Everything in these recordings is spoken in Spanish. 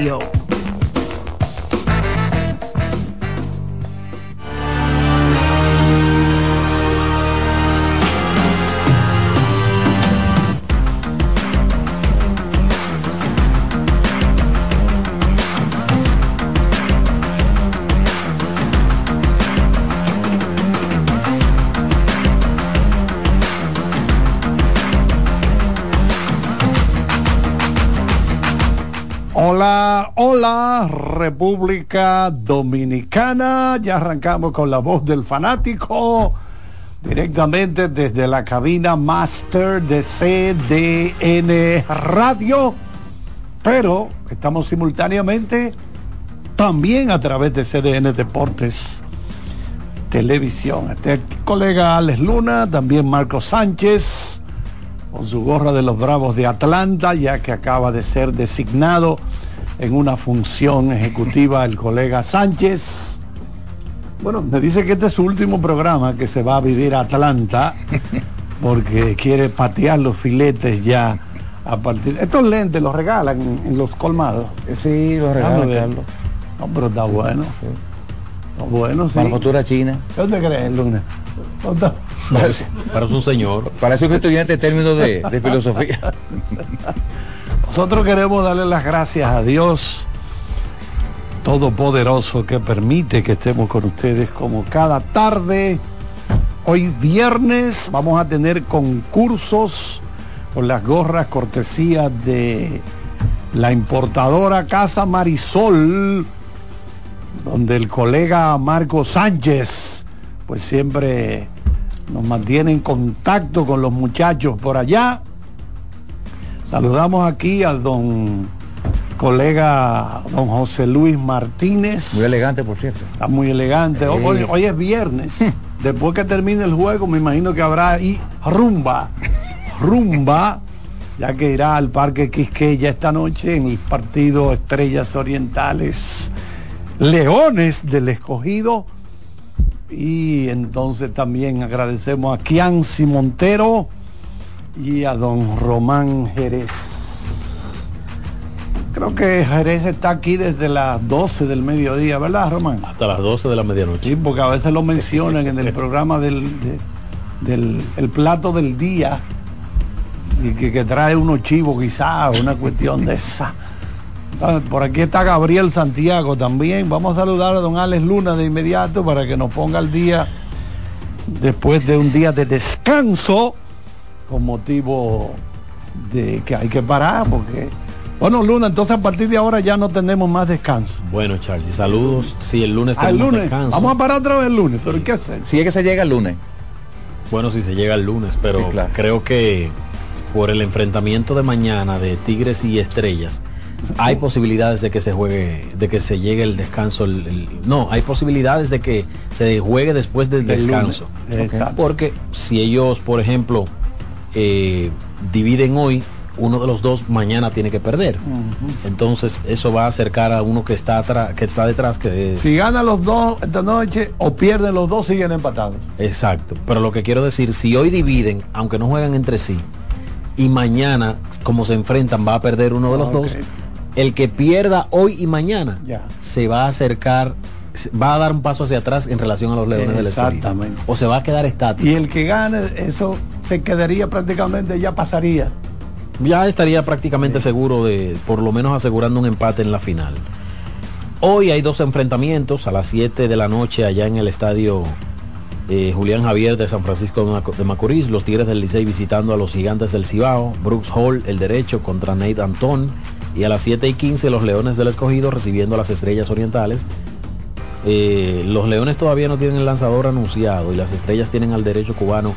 Hola, hola, República Dominicana. Ya arrancamos con la voz del fanático directamente desde la cabina Master de CDN Radio. Pero estamos simultáneamente también a través de CDN Deportes Televisión. Este colega Alex Luna, también Marco Sánchez, con su gorra de los Bravos de Atlanta, ya que acaba de ser designado en una función ejecutiva el colega Sánchez. Bueno, me dice que este es su último programa, que se va a vivir a Atlanta, porque quiere patear los filetes ya a partir... Estos lentes los regalan en, los colmados. Sí, los regalan. No, pero está bueno. bueno, sí. Manufactura china. ¿Dónde crees, Luna? Para un señor. Parece un estudiante en términos de, de filosofía. Nosotros queremos darle las gracias a Dios Todopoderoso que permite que estemos con ustedes como cada tarde. Hoy viernes vamos a tener concursos con las gorras cortesía de la importadora Casa Marisol, donde el colega Marco Sánchez pues siempre nos mantiene en contacto con los muchachos por allá Saludamos aquí al don colega don José Luis Martínez. Muy elegante, por cierto. Está muy elegante. Hoy, es viernes. Después que termine el juego, me imagino que habrá ahí rumba. Rumba, ya que irá al Parque Quisqueya esta noche en el partido Estrellas Orientales Leones del Escogido. Y entonces también agradecemos a Kianci Montero y a don Román Jerez. Creo que Jerez está aquí desde las 12 del mediodía, ¿verdad, Román? Hasta las 12 de la medianoche. Sí, porque a veces lo mencionan en el programa del, del el plato del día y que, trae unos chivos quizás, una cuestión de esa. Por aquí está Gabriel Santiago también. Vamos a saludar a don Alex Luna de inmediato para que nos ponga al día después de un día de descanso con motivo de que hay que parar porque bueno Luna entonces a partir de ahora ya no tenemos más descanso bueno Charlie saludos si el lunes tenemos lunes descanso. vamos a parar otra vez el lunes ¿pero qué hacer? si es que se llega el lunes bueno si se llega el lunes pero creo que por el enfrentamiento de mañana de Tigres y Estrellas hay posibilidades de que se juegue, de que se llegue el descanso. no, hay posibilidades de que se juegue después del descanso. Porque si ellos, por ejemplo, eh, dividen hoy, uno de los dos mañana tiene que perder. Entonces eso va a acercar a uno que está atrás, que está detrás, que Si gana los dos esta noche o pierden los dos, siguen empatados. Exacto. Pero lo que quiero decir, si hoy dividen, aunque no juegan entre sí, y mañana, como se enfrentan, va a perder uno de los dos, el que pierda hoy y mañana se va a acercar va a dar un paso hacia atrás en relación a los leones del Exactamente. O se va a quedar estático. Y el que gane, eso se quedaría prácticamente, ya pasaría. Ya estaría prácticamente seguro de, por lo menos asegurando un empate en la final. Hoy hay dos enfrentamientos a las 7 de la noche allá en el estadio eh, Julián Javier de San Francisco de Macorís, los Tigres del Licey visitando a los Gigantes del Cibao, Brooks Hall el derecho contra Nate Antón. Y a las 7 y 15 los Leones del Escogido recibiendo a las Estrellas Orientales. Eh, los Leones todavía no tienen el lanzador anunciado y las estrellas tienen al derecho cubano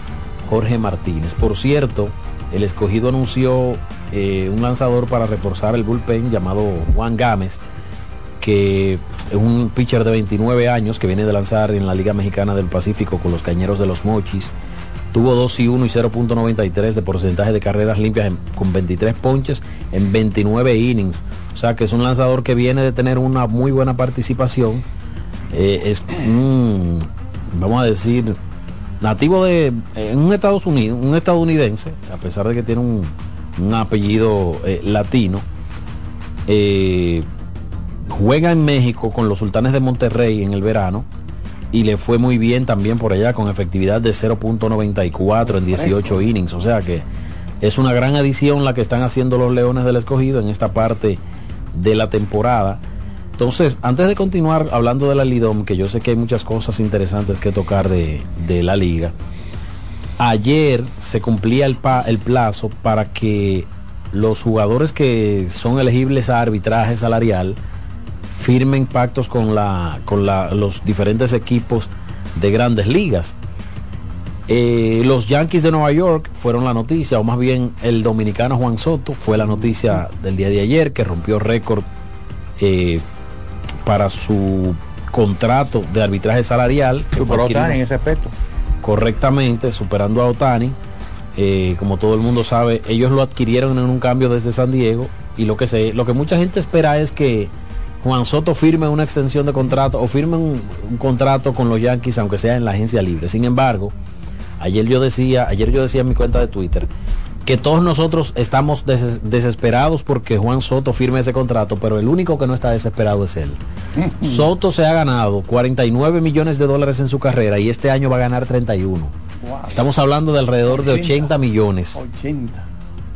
Jorge Martínez. Por cierto, el escogido anunció eh, un lanzador para reforzar el bullpen llamado Juan Gámez, que es un pitcher de 29 años que viene de lanzar en la Liga Mexicana del Pacífico con los Cañeros de los Mochis. Tuvo 2 y 1 y 0.93 de porcentaje de carreras limpias con 23 ponches en 29 innings. O sea que es un lanzador que viene de tener una muy buena participación eh, es vamos a decir, nativo de un Estados Unidos, un estadounidense, a pesar de que tiene un, apellido eh, latino, eh, juega en México con los Sultanes de Monterrey en el verano y le fue muy bien también por allá con efectividad de 0.94 en 18 innings. O sea que es una gran adición la que están haciendo los Leones del Escogido en esta parte de la temporada. Entonces, antes de continuar hablando de la Lidom, que yo sé que hay muchas cosas interesantes que tocar de, la liga, ayer se cumplía el, el plazo para que los jugadores que son elegibles a arbitraje salarial firmen pactos con, la, con los diferentes equipos de grandes ligas. Eh, los Yankees de Nueva York fueron la noticia, o más bien el dominicano Juan Soto fue la noticia del día de ayer que rompió récord eh, para su contrato de arbitraje salarial. Superó Otani en ese aspecto. Correctamente, superando a Otani. Eh, como todo el mundo sabe, ellos lo adquirieron en un cambio desde San Diego y lo que, se, lo que mucha gente espera es que Juan Soto firme una extensión de contrato o firme un, contrato con los Yankees, aunque sea en la agencia libre. Sin embargo, ayer yo decía, ayer yo decía en mi cuenta de Twitter, que todos nosotros estamos desesperados porque Juan Soto firme ese contrato, pero el único que no está desesperado es él. Soto se ha ganado 49 millones de dólares en su carrera y este año va a ganar 31. Estamos hablando de alrededor de 80 millones. 80.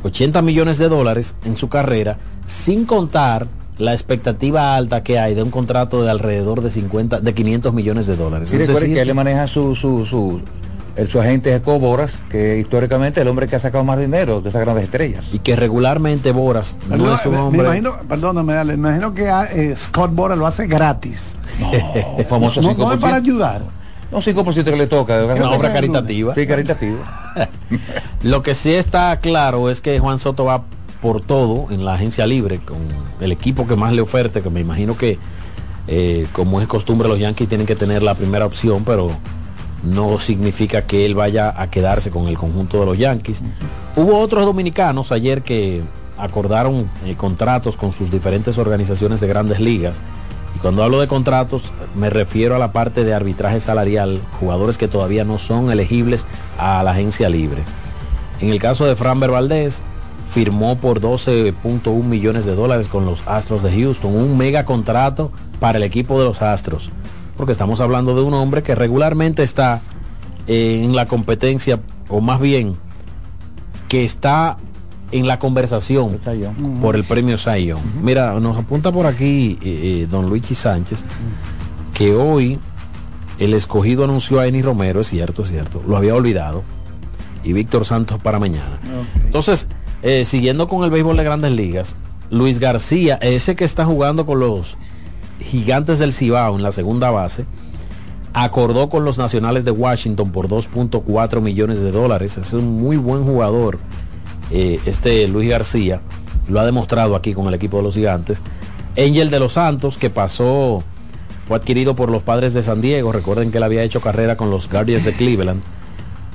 80 millones de dólares en su carrera, sin contar la expectativa alta que hay de un contrato de alrededor de 50, de 500 millones de dólares. Y recuerde que él maneja su, su, su, el, su agente es Boras, que históricamente es el hombre que ha sacado más dinero de esas grandes estrellas. Y que regularmente Boras no es un hombre. Me imagino, perdóname, me imagino que ah, eh, Scott Boras lo hace gratis. No, famoso no, no es para ayudar. No, 5% que le toca. Una obra caritativa. Sí, caritativa. lo que sí está claro es que Juan Soto va por todo en la agencia libre con el equipo que más le oferte, que me imagino que eh, como es costumbre los Yankees tienen que tener la primera opción, pero no significa que él vaya a quedarse con el conjunto de los Yankees. Hubo otros dominicanos ayer que acordaron eh, contratos con sus diferentes organizaciones de grandes ligas. Y cuando hablo de contratos me refiero a la parte de arbitraje salarial, jugadores que todavía no son elegibles a la agencia libre. En el caso de Framber Valdés, firmó por 12.1 millones de dólares con los Astros de Houston, un mega contrato para el equipo de los Astros porque estamos hablando de un hombre que regularmente está en la competencia, o más bien, que está en la conversación por el premio Sayon. Mira, nos apunta por aquí eh, eh, don Luigi Sánchez que hoy el escogido anunció a Eni Romero, es cierto, es cierto, lo había olvidado, y Víctor Santos para mañana. Entonces, eh, siguiendo con el béisbol de grandes ligas, Luis García, ese que está jugando con los Gigantes del Cibao en la segunda base, acordó con los Nacionales de Washington por 2.4 millones de dólares. Es un muy buen jugador. Eh, este Luis García lo ha demostrado aquí con el equipo de los Gigantes. Angel de los Santos, que pasó, fue adquirido por los padres de San Diego. Recuerden que él había hecho carrera con los Guardians de Cleveland.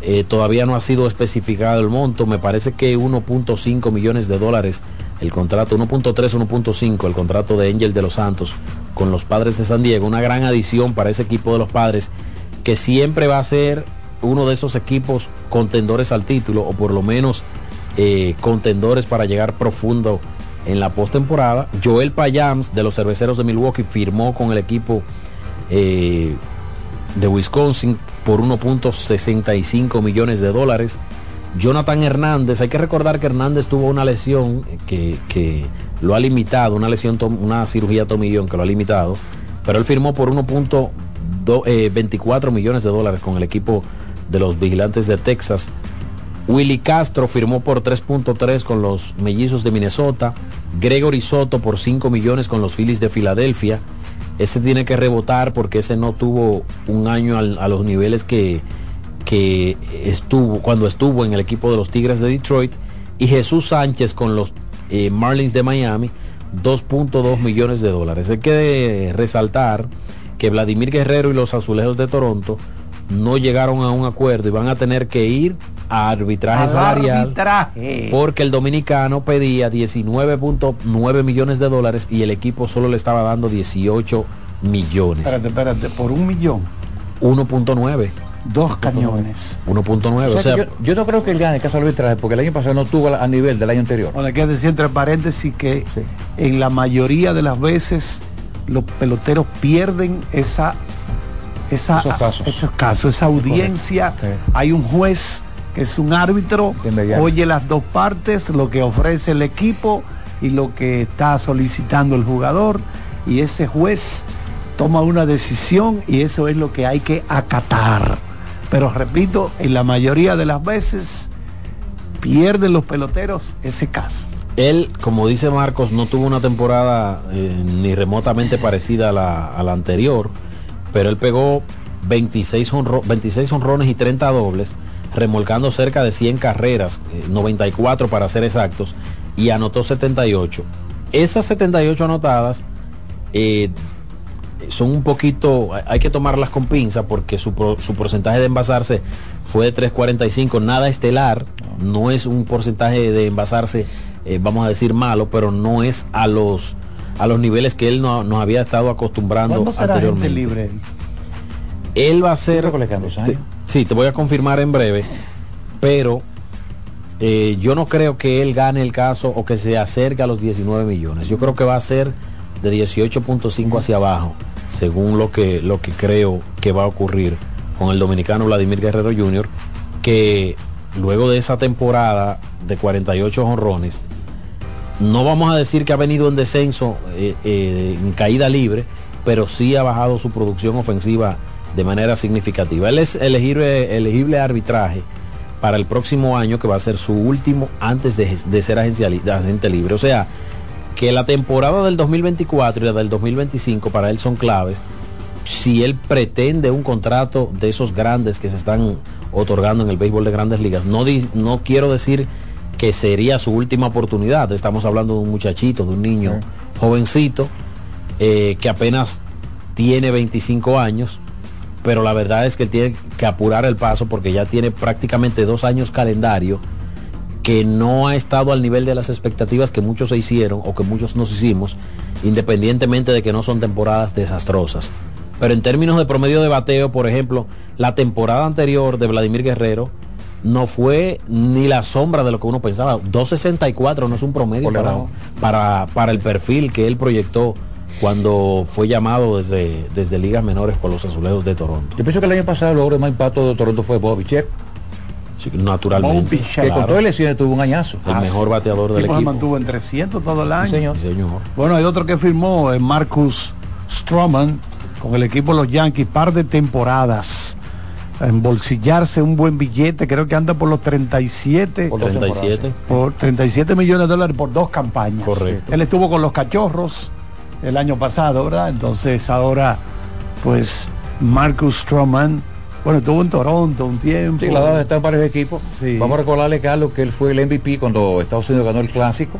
Eh, todavía no ha sido especificado el monto. Me parece que 1.5 millones de dólares el contrato, 1.3, 1.5 el contrato de Angel de los Santos con los padres de San Diego. Una gran adición para ese equipo de los padres que siempre va a ser uno de esos equipos contendores al título o por lo menos eh, contendores para llegar profundo en la postemporada. Joel Payams de los cerveceros de Milwaukee firmó con el equipo eh, de Wisconsin por 1.65 millones de dólares. Jonathan Hernández, hay que recordar que Hernández tuvo una lesión que, que lo ha limitado, una lesión, una cirugía tomillón que lo ha limitado, pero él firmó por 1.24 eh, millones de dólares con el equipo de los vigilantes de Texas. Willy Castro firmó por 3.3 con los mellizos de Minnesota. Gregory Soto por 5 millones con los Phillies de Filadelfia. Ese tiene que rebotar porque ese no tuvo un año a los niveles que, que estuvo cuando estuvo en el equipo de los Tigres de Detroit. Y Jesús Sánchez con los eh, Marlins de Miami 2.2 millones de dólares. Hay que resaltar que Vladimir Guerrero y los Azulejos de Toronto no llegaron a un acuerdo y van a tener que ir a arbitraje salarial porque el dominicano pedía 19.9 millones de dólares y el equipo solo le estaba dando 18 millones. Espérate, espérate, por un millón. 1.9 dos cañones. 1.9. O sea, yo, no creo que él gane caso arbitraje porque el año pasado no tuvo a nivel del año anterior. Bueno, hay que decir entre paréntesis que en la mayoría de las veces los peloteros pierden esa, esa Esos casos. esos casos, esa audiencia. Sí. Hay un juez que es un árbitro, oye las dos partes, lo que ofrece el equipo y lo que está solicitando el jugador, y ese juez toma una decisión y eso es lo que hay que acatar. Pero repito, en la mayoría de las veces pierden los peloteros ese caso. Él, como dice Marcos, no tuvo una temporada eh, ni remotamente parecida a la, anterior, pero él pegó 26, honro- 26 honrones y 30 dobles, remolcando cerca de 100 carreras, eh, 94 para ser exactos, y anotó 78. Esas 78 anotadas eh, son un poquito, hay que tomarlas con pinza porque su, pro- su porcentaje de envasarse fue de 3.45, nada estelar, no es un porcentaje de envasarse, eh, vamos a decir malo, pero no es a los a los niveles que él no- nos había estado acostumbrando ¿Cuándo será gente anteriormente. libre? Él va a ser... Te- sí, te voy a confirmar en breve, pero eh, yo no creo que él gane el caso o que se acerque a los 19 millones. Yo creo que va a ser de 18.5 hacia abajo, según lo que, lo que creo que va a ocurrir con el dominicano Vladimir Guerrero Jr., que luego de esa temporada de 48 honrones, no vamos a decir que ha venido en descenso, eh, eh, en caída libre, pero sí ha bajado su producción ofensiva de manera significativa. Él es elegible, elegible arbitraje para el próximo año, que va a ser su último antes de, ser agente libre. O sea, que la temporada del 2024 y la del 2025 para él son claves si él pretende un contrato de esos grandes que se están otorgando en el béisbol de grandes ligas. No, di- no quiero decir que sería su última oportunidad. Estamos hablando de un muchachito, de un niño jovencito, eh, que apenas tiene 25 años, pero la verdad es que él tiene que apurar el paso porque ya tiene prácticamente dos años calendario que no ha estado al nivel de las expectativas que muchos se hicieron o que muchos nos hicimos, independientemente de que no son temporadas desastrosas. Pero en términos de promedio de bateo, por ejemplo, la temporada anterior de Vladimir Guerrero no fue ni la sombra de lo que uno pensaba. 2.64 no es un promedio para, para, para el perfil que él proyectó cuando fue llamado desde, desde ligas menores por los azulejos de Toronto. Yo pienso que el año pasado el logro más impacto de Toronto fue Bobby Check, Naturalmente. Que con claro, todas las lesiones tuvo un añazo. el mejor bateador del tipo se equipo. mantuvo en 300 todo el año. Sí, señor. Sí, señor. Bueno, hay otro que firmó, eh, Marcus Stroman, con el equipo de los Yankees, par de temporadas. Embolsillarse un buen billete, creo que anda por los 37, Por dos 37. temporadas, por 37 millones de dólares por dos campañas. Correcto. Él estuvo con los cachorros el año pasado, ¿verdad? Entonces ahora, pues, Marcus Stroman, bueno, estuvo en Toronto un tiempo. Sí, la edad está en varios equipos. Sí. Vamos a recordarle, Carlos, que él fue el MVP cuando Estados Unidos ganó el clásico.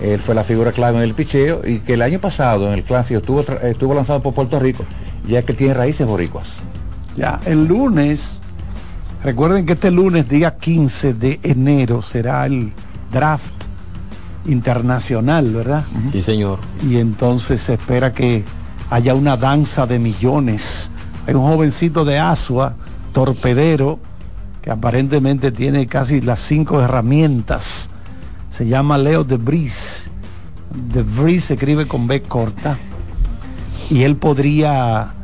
Él fue la figura clave en el picheo y que el año pasado en el clásico estuvo, estuvo lanzado por Puerto Rico, ya que tiene raíces boricuas. Ya, el lunes, recuerden que este lunes, día 15 de enero, será el draft internacional, ¿verdad? Sí, señor. Y entonces se espera que haya una danza de millones. Hay un jovencito de Asua, torpedero, que aparentemente tiene casi las cinco herramientas. Se llama Leo de Vries. De Vries se escribe con B corta. Y él podría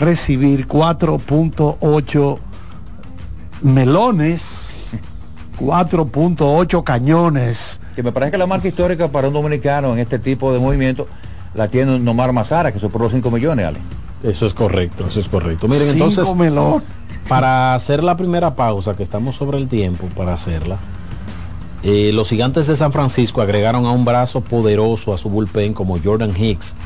recibir 4.8 melones, 4.8 cañones. Que me parece que la marca histórica para un dominicano en este tipo de movimiento la tiene Nomar Mazara, que superó los 5 millones, Ale. Eso es correcto, eso es correcto. Miren, Cinco entonces, para hacer la primera pausa, que estamos sobre el tiempo para hacerla, eh, los gigantes de San Francisco agregaron a un brazo poderoso a su bullpen como Jordan Hicks.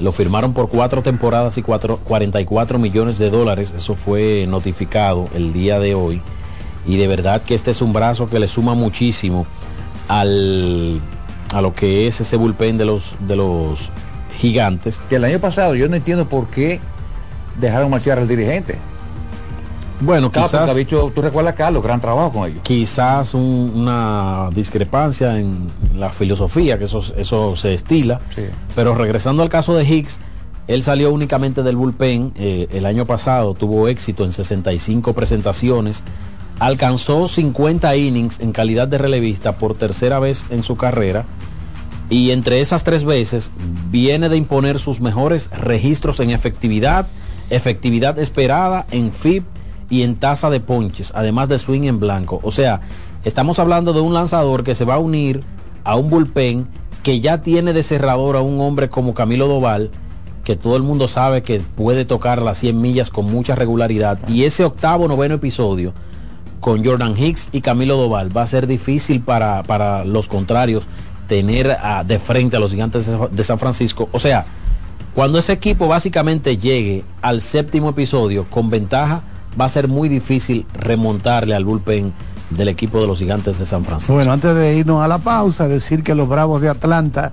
Lo firmaron por cuatro temporadas y cuatro- 44 millones de dólares. Eso fue notificado el día de hoy. Y de verdad que este es un brazo que le suma muchísimo al, a lo que es ese bullpen de los, de los gigantes. Que el año pasado yo no entiendo por qué dejaron marchar al dirigente. Bueno, Claro, quizás... ha dicho, tú recuerdas, Carlos, gran trabajo con ellos. quizás un- una discrepancia en la filosofía, que eso, eso se estila. Sí. Pero regresando al caso de Hicks, él salió únicamente del bullpen. eh, el año pasado tuvo éxito en 65 presentaciones. Alcanzó 50 innings en calidad de relevista por tercera vez en su carrera. Y entre esas tres veces viene de imponer sus mejores registros en efectividad, efectividad esperada en FIP y en tasa de ponches, además de swing en blanco. O sea, estamos hablando de un lanzador que se va a unir a un bullpen que ya tiene de cerrador a un hombre como Camilo Doval, que todo el mundo sabe que puede tocar las 100 millas con mucha regularidad. Y ese octavo, noveno episodio con Jordan Hicks y Camilo Doval va a ser difícil para, para los contrarios tener de frente a los gigantes de San Francisco. O sea, cuando ese equipo básicamente llegue al séptimo episodio con ventaja, va a ser muy difícil remontarle al bullpen del equipo de los gigantes de San Francisco. Bueno, antes de irnos a la pausa, decir que los Bravos de Atlanta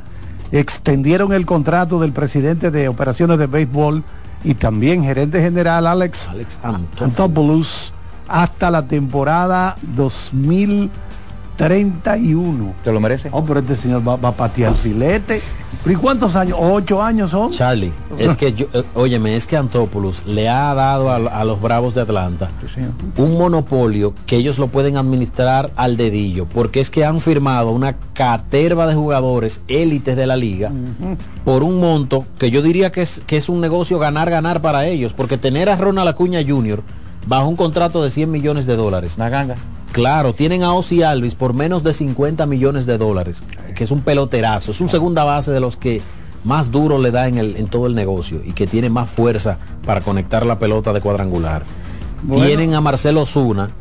extendieron el contrato del presidente de operaciones de béisbol y también gerente general Alex, Alex Antopoulos hasta la temporada 2000 31. ¿Te lo merece? Oh, pero este señor va, a patear el filete. ¿Y cuántos años? ¿Ocho años son? Charlie, es que yo, eh, óyeme, es que Antopoulos le ha dado a, los Bravos de Atlanta un monopolio que ellos lo pueden administrar al dedillo, porque es que han firmado una caterva de jugadores élites de la liga por un monto que yo diría que es, que es un negocio ganar-ganar para ellos, porque tener a Ronald Acuña Jr. bajo un contrato de 100 millones de dólares. Una ganga Claro, tienen a Ozzy Alvis por menos de 50 millones de dólares, que es un peloterazo, es un segunda base de los que más duro le da en, el, en todo el negocio y que tiene más fuerza para conectar la pelota de cuadrangular. Tienen a Marcelo Zuna,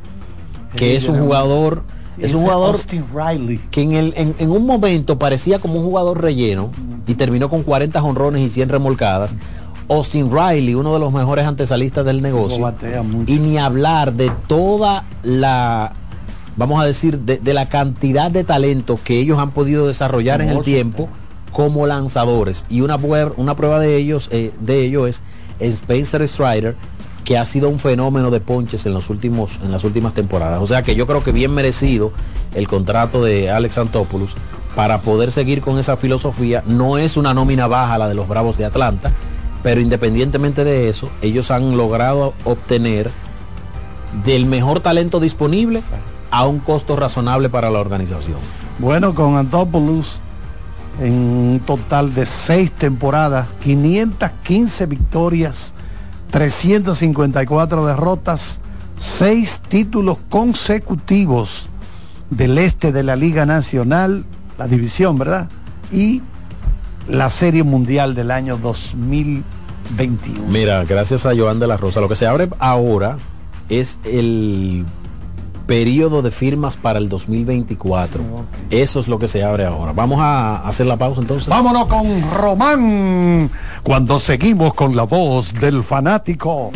que es un jugador, es un jugador que en, el, en, un momento parecía como un jugador relleno y terminó con 40 honrones y 100 remolcadas. Austin Riley, uno de los mejores antesalistas del negocio. Y ni hablar de toda la, vamos a decir, de, la cantidad de talento que ellos han podido desarrollar en el tiempo como lanzadores. Y una, una prueba de ellos, eh, de ello es Spencer Strider, que ha sido un fenómeno de ponches en, los últimos, en las últimas temporadas. O sea que yo creo que bien merecido el contrato de Alex Antopoulos para poder seguir con esa filosofía. No es una nómina baja la de los Bravos de Atlanta pero independientemente de eso, ellos han logrado obtener del mejor talento disponible a un costo razonable para la organización. Bueno, con Antopoulos en un total de seis temporadas, 515 victorias, 354 derrotas, seis títulos consecutivos del este de la Liga Nacional, la división, ¿verdad? Y la Serie Mundial del año 2021. Mira, gracias a Joan de la Rosa, lo que se abre ahora es el periodo de firmas para el 2024. Eso es lo que se abre ahora. Vamos a hacer la pausa entonces. Vámonos con Román cuando seguimos con la voz del fanático.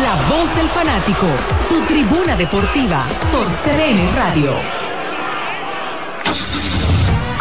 La voz del fanático, tu tribuna deportiva por CDN Radio.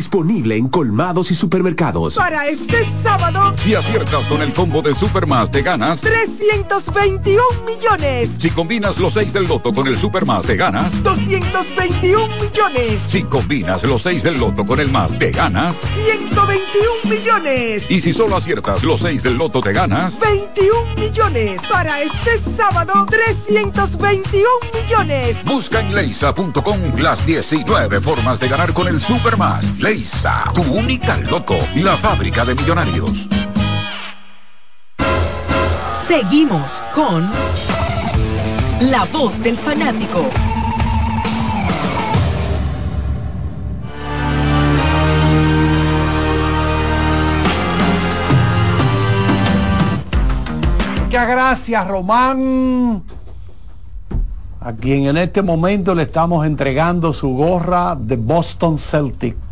disponible en colmados y supermercados. Para este sábado, Si aciertas con el combo de Supermas te ganas. 321 millones. Si combinas los 6 del loto con el Supermas te ganas. 221 millones. Si combinas los 6 del loto con el más te ganas. 121 millones. Y si solo aciertas los 6 del loto te ganas. 21 millones. Para este sábado, 321 millones. Busca en leisa.com las 19 formas de ganar con el Supermas. Leisa, tu única loto, la fábrica de millonarios. Seguimos con La Voz del Fanático. Muchas gracias, Román. A quien en este momento le estamos entregando su gorra de Boston Celtics.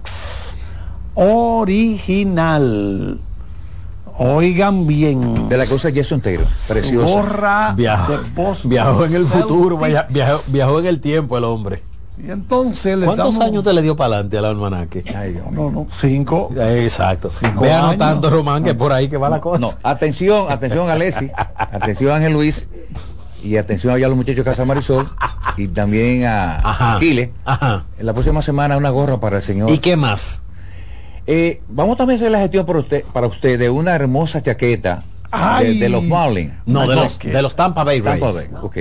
Original. Oigan bien. De la cosa Jason Taylor. Preciosa. Gorra Viajó, de viajó en el futuro, viajó, viajó en el tiempo el hombre. Y entonces le ¿Cuántos damos- años te le dio para adelante al almanaque? Ay. No, no, cinco. Exacto. Cinco Ve años. anotando, Román, que por ahí que va la cosa. No, atención, atención a Leslie, atención a Ángel Luis y atención allá a los muchachos de Casa Marisol y también a Ajá. Ajá. En la próxima semana una gorra para el señor. ¿Y qué más? Eh, vamos también a hacer la gestión para usted, para usted de una hermosa chaqueta de, los Marlins. No, de los, de los Tampa Bay Rays. Tampa Bay, ok.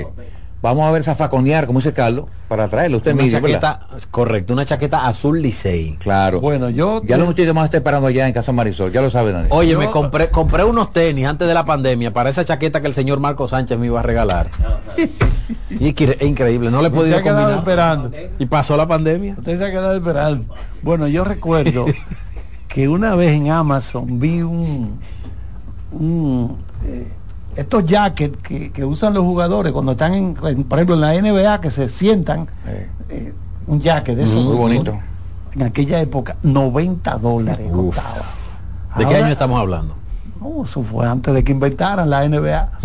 Vamos a ver zafaconear, como dice Carlos, para traerlo. Usted Una mismo, chaqueta, correcto, una chaqueta azul Licey. Claro. Bueno, yo ya los muchachos van a estar esperando allá en Casa Marisol, ya lo saben. Daniel. Oye, Yo- me compré, compré unos tenis antes de la pandemia para esa chaqueta que el señor Marco Sánchez me iba a regalar. y que- es increíble, no le he Usted se podido ha quedado combinar. esperando. Y pasó la pandemia. Usted se ha quedado esperando. Bueno, yo recuerdo que una vez en Amazon vi un, un, eh, estos jackets que, que usan los jugadores cuando están en, en, por ejemplo en la NBA que se sientan Eh, un jacket de esos muy bonito. en aquella época 90 dólares Uf. costaba ¿De qué año estamos hablando? no, eso fue antes de que inventaran la NBA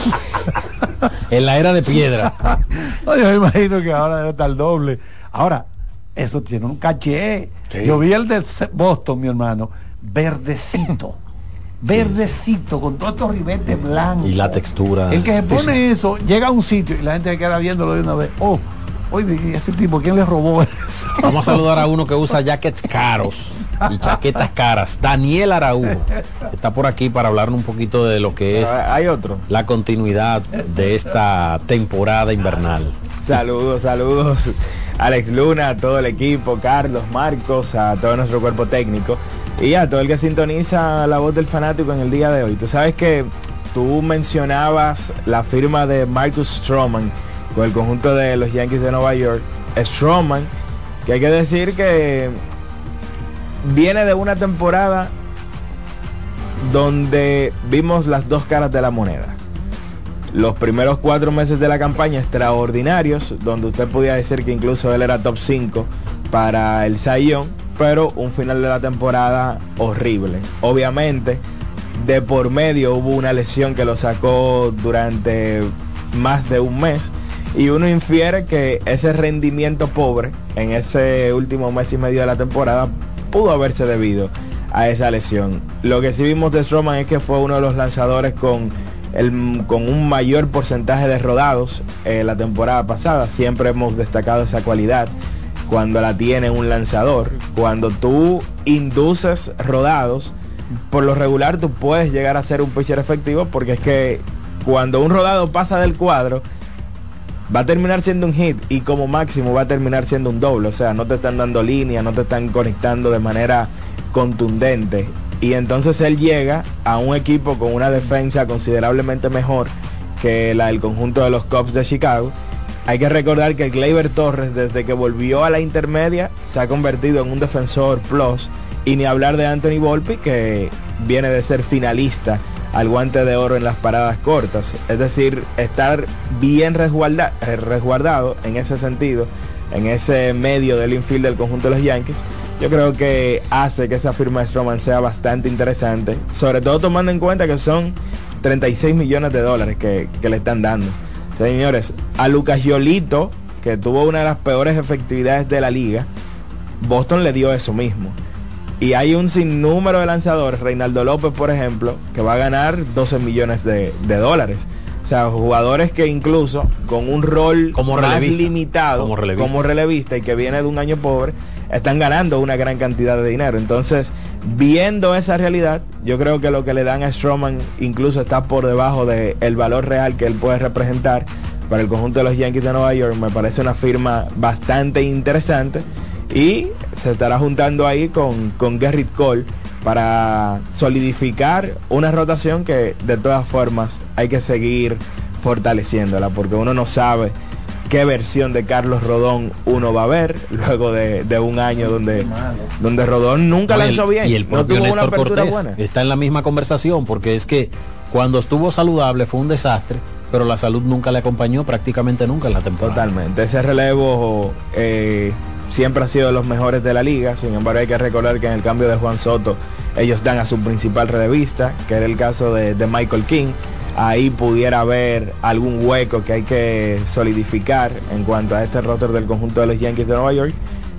En la era de piedra. No, yo me imagino que ahora debe estar doble. Ahora, eso tiene un caché. Sí. Yo vi el de Boston, mi hermano, verdecito. verdecito, con todos estos ribetes blancos. y la textura. El que se pone eso, llega a un sitio y la gente queda viéndolo de una vez. Oh, oye, ese tipo, ¿quién le robó eso? Vamos a saludar a uno que usa jackets caros y chaquetas caras. Daniel Araújo. Está por aquí para hablarnos un poquito de lo que es Hay otro. la continuidad de esta temporada invernal. Saludos, saludos. Alex Luna, a todo el equipo, Carlos, Marcos, a todo nuestro cuerpo técnico y a todo el que sintoniza la voz del fanático en el día de hoy. Tú sabes que tú mencionabas la firma de Marcus Stroman con el conjunto de los Yankees de Nueva York. Stroman, que hay que decir que viene de una temporada donde vimos las dos caras de la moneda los primeros cuatro meses de la campaña extraordinarios, donde usted podía decir que incluso él era top 5 para el Sayón. pero un final de la temporada horrible. Obviamente, de por medio hubo una lesión que lo sacó durante más de un mes y uno infiere que ese rendimiento pobre en ese último mes y medio de la temporada pudo haberse debido a esa lesión. Lo que sí vimos de Stroman es que fue uno de los lanzadores con, el, con un mayor porcentaje de rodados eh, la temporada pasada. Siempre hemos destacado esa cualidad cuando la tiene un lanzador. Cuando tú induces rodados, por lo regular tú puedes llegar a ser un pitcher efectivo porque es que cuando un rodado pasa del cuadro, va a terminar siendo un hit y como máximo va a terminar siendo un doble. O sea, no te están dando línea, no te están conectando de manera contundente. Y entonces él llega a un equipo con una defensa considerablemente mejor que la del conjunto de los Cubs de Chicago. Hay que recordar que Gleyber Torres, desde que volvió a la intermedia, se ha convertido en un defensor plus. Y ni hablar de Anthony Volpi, que viene de ser finalista al guante de oro en las paradas cortas. Es decir, estar bien resguarda, resguardado en ese sentido, en ese medio del infield del conjunto de los Yankees, yo creo que hace que esa firma de Stroman sea bastante interesante, sobre todo tomando en cuenta que son 36 millones de dólares que, que le están dando. Señores, a Lucas Yolito, que tuvo una de las peores efectividades de la liga, Boston le dio eso mismo. Y hay un sinnúmero de lanzadores, Reinaldo López, por ejemplo, que va a ganar 12 millones de, de dólares. O sea, jugadores que incluso con un rol Como más relevista. limitado Como relevista. como relevista y que viene de un año pobre, están ganando una gran cantidad de dinero. Entonces, viendo esa realidad, yo creo que lo que le dan a Stroman incluso está por debajo del valor real que él puede representar para el conjunto de los Yankees de Nueva York. Me parece una firma bastante interesante y se estará juntando ahí con, con Gerrit Cole para solidificar una rotación que de todas formas hay que seguir fortaleciéndola porque uno no sabe qué versión de Carlos Rodón uno va a ver luego de, de un año donde, donde Rodón nunca No, lanzó bien. Y el no propio tuvo una Néstor Cortés buena. está en la misma conversación porque es que cuando estuvo saludable fue un desastre, pero la salud nunca le acompañó prácticamente nunca en la temporada. Totalmente. Ese relevo eh, siempre ha sido de los mejores de la liga. Sin embargo, hay que recordar que en el cambio de Juan Soto, ellos dan a su principal relevista, que era el caso de, de Michael King. Ahí pudiera haber algún hueco que hay que solidificar en cuanto a este roster del conjunto de los Yankees de Nueva York,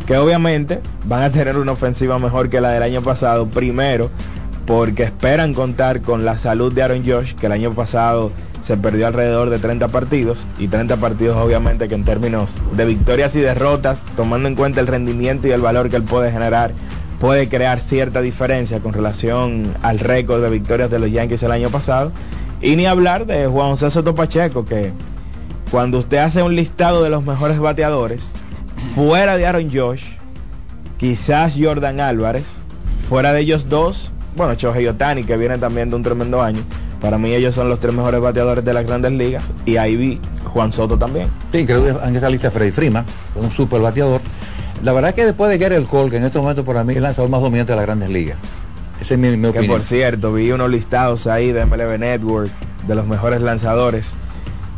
que obviamente van a tener una ofensiva mejor que la del año pasado. Primero, porque esperan contar con la salud de Aaron Josh, que el año pasado se perdió alrededor de 30 partidos, y 30 partidos obviamente que en términos de victorias y derrotas, tomando en cuenta el rendimiento y el valor que él puede generar, puede crear cierta diferencia con relación al récord de victorias de los Yankees el año pasado. Y ni hablar de Juan José Soto Pacheco, que cuando usted hace un listado de los mejores bateadores, fuera de Aaron Josh, quizás Jordan Álvarez, fuera de ellos dos, bueno, Shohei Otani, que viene también de un tremendo año. Para mí ellos son los tres mejores bateadores de las grandes ligas. Y ahí vi Juan Soto también. Sí, creo que en esa lista Freddy Freeman, un super bateador. La verdad que después de Gerald Cole, que en este momento para mí es el lanzador más dominante de las grandes ligas. Esa es mi, mi Que opinión. por cierto, vi unos listados ahí de MLB Network, de los mejores lanzadores,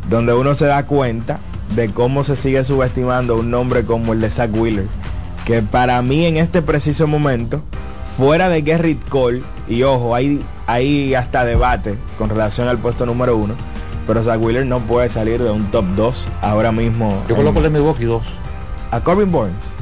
donde uno se da cuenta de cómo se sigue subestimando un nombre como el de Zach Wheeler. Que para mí en este preciso momento, fuera de Gerrit Cole, y ojo, hay, hay hasta debate con relación al puesto número uno, pero Zach Wheeler no puede salir de un top 2 ahora mismo. Yo en- coloco el de Milwaukee 2. a Corbin Burns.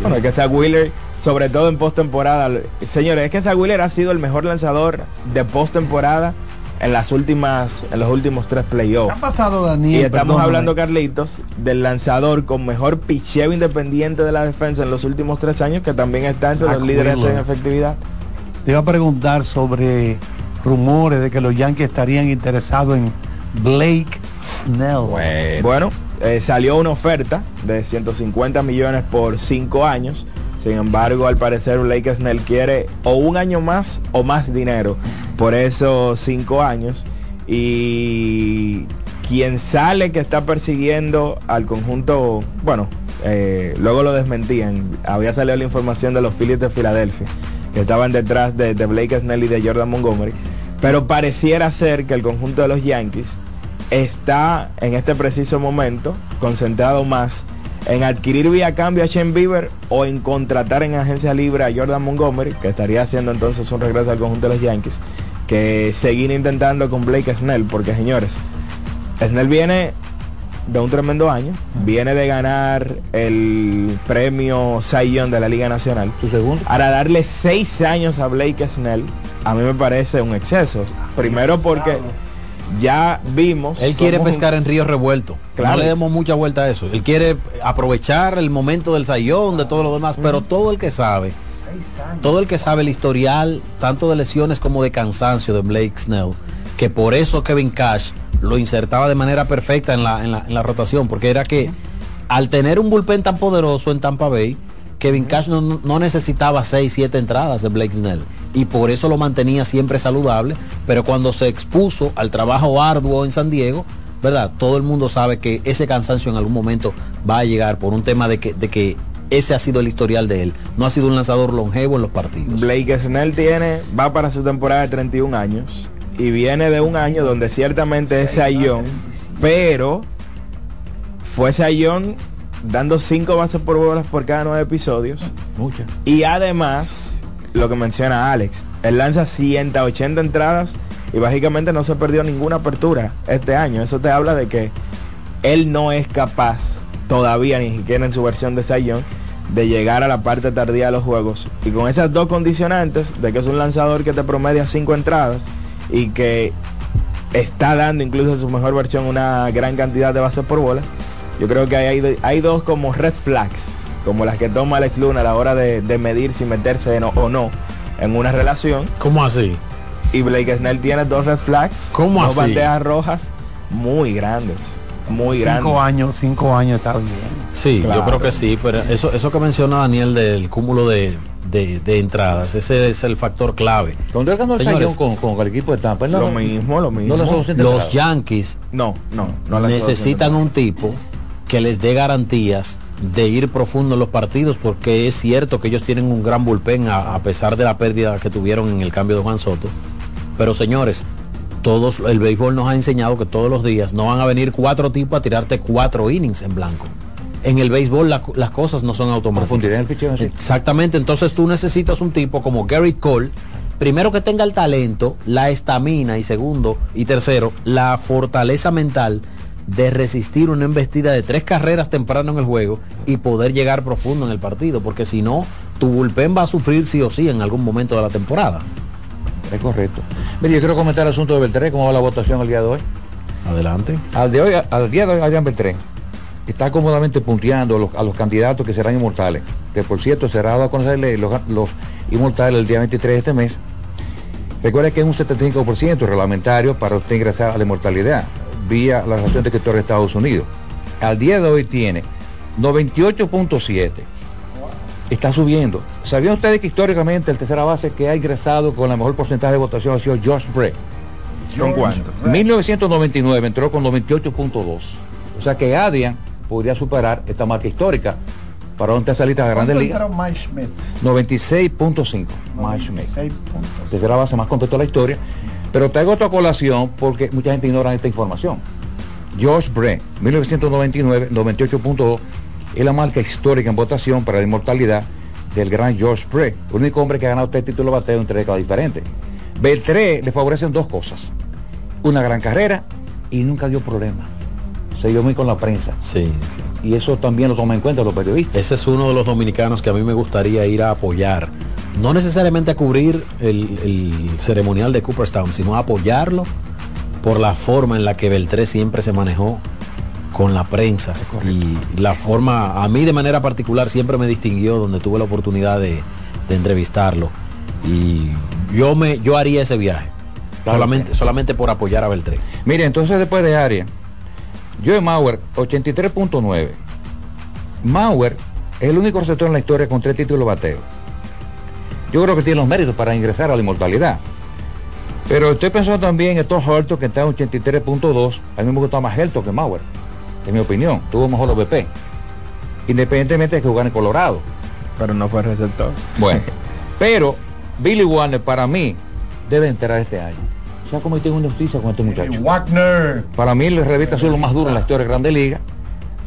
Bueno, es que Zach Wheeler, sobre todo en postemporada, señores, es que Zach Wheeler ha sido el mejor lanzador de postemporada en las últimas, en los últimos tres ¿Qué playoffs. ha pasado, Daniel? Y estamos Perdóname. hablando, Carlitos, del lanzador con mejor picheo independiente de la defensa en los últimos tres años, que también está entre Zach los líderes Wheeler. en efectividad. Te iba a preguntar sobre rumores de que los Yankees estarían interesados en Blake Snell. Bueno, eh, salió una oferta de 150 millones por 5 años. Sin embargo, al parecer Blake Snell quiere o un año más o más dinero por esos 5 años. Y quien sale que está persiguiendo al conjunto, bueno, eh, luego lo desmentían. Había salido la información de los Phillies de Filadelfia, que estaban detrás de, de Blake Snell y de Jordan Montgomery. Pero pareciera ser que el conjunto de los Yankees está en este preciso momento concentrado más en adquirir vía cambio a Shane Bieber o en contratar en agencia libre a Jordan Montgomery, que estaría haciendo entonces un regreso al conjunto de los Yankees, que seguir intentando con Blake Snell, porque señores, Snell viene de un tremendo año, viene de ganar el premio Cy Young de la Liga Nacional. Su segundo. Ahora darle seis años a Blake Snell, a mí me parece un exceso. Primero porque ya vimos. Él quiere pescar en río revuelto. Claro. No le demos mucha vuelta a eso. Él quiere aprovechar el momento del sayón, de todo lo demás, pero todo el que sabe, todo el que sabe el historial, tanto de lesiones como de cansancio de Blake Snell, que por eso Kevin Cash lo insertaba de manera perfecta en la, en la, en la rotación, porque era que al tener un bullpen tan poderoso en Tampa Bay, Kevin Cash no, no necesitaba 6, 7 entradas de Blake Snell y por eso lo mantenía siempre saludable, pero cuando se expuso al trabajo arduo en San Diego, ¿verdad? Todo el mundo sabe que ese cansancio en algún momento va a llegar por un tema de que, de que ese ha sido el historial de él. No ha sido un lanzador longevo en los partidos. Blake Snell tiene, va para su temporada de 31 años y viene de un año donde ciertamente es Sayón, pero fue Sayón dando 5 bases por bolas por cada 9 episodios. Muchas. Y además, lo que menciona Alex, él lanza 180 entradas y básicamente no se perdió ninguna apertura este año. Eso te habla de que él no es capaz todavía, ni siquiera en su versión de Sayón, de llegar a la parte tardía de los juegos. Y con esas dos condicionantes, de que es un lanzador que te promedia 5 entradas y que está dando incluso en su mejor versión una gran cantidad de bases por bolas, yo creo que hay dos como red flags, como las que toma Alex Luna a la hora de, de medir si meterse en o, no en una relación. ¿Cómo así? Y Blake Snell tiene dos red flags, ¿Cómo dos así? bandejas rojas muy grandes, muy grandes. Cinco años, cinco años está bien. Sí, yo creo que sí, pero eso, eso que menciona Daniel del cúmulo de, de- de entradas, ese es el factor clave. Cuando él ganó el con, con el equipo de Tampa, Lo mismo, lo mismo. No lanzó 200 Los entradas. Yankees No, no, no necesitan un tipo que les dé garantías de ir profundo en los partidos porque es cierto que ellos tienen un gran bullpen a, a pesar de la pérdida que tuvieron en el cambio de Juan Soto. Pero señores, todos el béisbol nos ha enseñado que todos los días no van a venir cuatro tipos a tirarte cuatro innings en blanco. En el béisbol la- las cosas no son automáticas. Exactamente, entonces tú necesitas un tipo como Garrett Cole, primero que tenga el talento, la estamina y segundo y tercero, la fortaleza mental de resistir una embestida de tres carreras temprano en el juego y poder llegar profundo en el partido, porque si no, tu bullpen va a sufrir sí o sí en algún momento de la temporada. Es correcto. Mire, yo quiero comentar el asunto de Beltré, cómo va la votación el día de hoy. Adelante. Al, de hoy, al día de hoy, Adrián Beltré está cómodamente punteando a los, a los candidatos que serán inmortales. Que por cierto, será dado a conocerle los, los inmortales el día 23 de este mes. Recuerda que es un 75% reglamentario para usted ingresar a la inmortalidad vía la Relación de Escritores de Estados Unidos. Al día de hoy tiene 98.7. Está subiendo. ¿Sabían ustedes que históricamente el tercera base que ha ingresado con la mejor porcentaje de votación ha sido Josh Bray? ¿Con cuánto? 1999 entró con 98.2. O sea que Adrian podría superar esta marca histórica para un tercerista de la Grandes Ligas. Mike Schmidt? 96.5. Mike Schmidt. Tercera base más completo de la historia. Pero traigo otra colación porque mucha gente ignora esta información. Josh Bray, 1999, 98.2, es la marca histórica en votación para la inmortalidad del gran Josh Bray, el único hombre que ha ganado tres títulos de bateo en tres décadas diferentes. Beltré le favorecen dos cosas. Una gran carrera y nunca dio problema. Se dio muy con la prensa. Sí, Y eso también lo toman en cuenta los periodistas. Ese es uno de los dominicanos que a mí me gustaría ir a apoyar. No necesariamente a cubrir el, el ceremonial de Cooperstown, sino a apoyarlo por la forma en la que Beltré siempre se manejó con la prensa. Y la forma, a mí de manera particular, siempre me distinguió donde tuve la oportunidad de, de entrevistarlo. Y yo me yo haría ese viaje. Claro solamente, solamente por apoyar a Beltré. Mire, entonces después de Aria, Joe Mauer, 83.9. Mauer es el único receptor en la historia con tres títulos de bateo. Yo creo que tiene los méritos para ingresar a la inmortalidad. Pero estoy pensando también en Tom Horton, que está en 83.2. A mí me gusta más Helton que Mauer, en mi opinión. Tuvo mejor OVP. Independientemente de que jugar en Colorado. Pero no fue receptor. Bueno, pero Billy Warner para mí debe entrar este año. ¿Sabes cómo tengo una justicia con este muchacho? Wagner. Para mí el revista azul lo más duro en la historia de Grande Liga.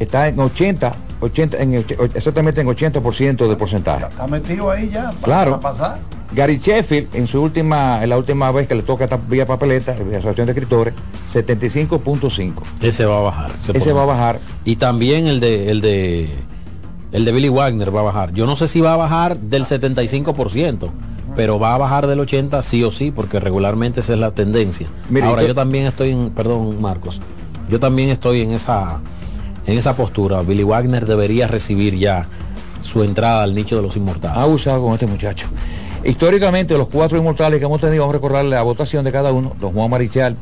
Está en 80 80, en, exactamente en 80% de porcentaje. Está metido ahí ya. para- Claro. pasar. Gary Sheffield, en su última, en la última vez que le toca esta vía papeleta, la Asociación de Escritores, 75.5. Ese va a bajar. Ese va a bajar. Y también el de el de el de Billy Wagner va a bajar. Yo no sé si va a bajar del 75%, pero va a bajar del 80 sí o sí, porque regularmente esa es la tendencia. Mire, Ahora yo- yo también estoy en, perdón, Marcos. Yo también estoy en esa en esa postura. Billy Wagner debería recibir ya su entrada al nicho de los inmortales. Ha abusado con este muchacho. Históricamente, los cuatro inmortales que hemos tenido, vamos a recordarle la votación de cada uno. Don Juan Marichal,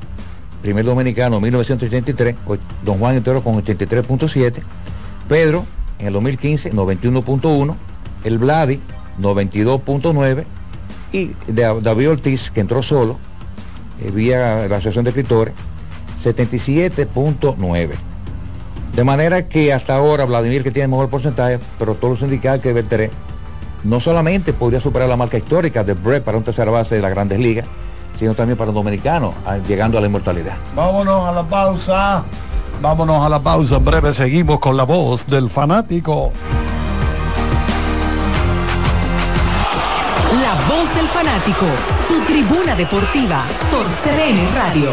primer dominicano, 1983. o- Don Juan entero con 83.7. Pedro, en el 2015, 91.1. El Vladi, 92.9. Y Da- David Ortiz, que entró solo, eh, vía la Asociación de Escritores, 77.9. De manera que hasta ahora Vladimir que tiene mejor porcentaje, pero todos los indicadores que verteré, no solamente podría superar la marca histórica de Brett para un tercera base de las grandes ligas, sino también para un dominicano, ah, llegando a la inmortalidad. Vámonos a la pausa. Vámonos a la pausa. En breve seguimos con la voz del fanático. La voz del fanático, tu tribuna deportiva por CDN Radio.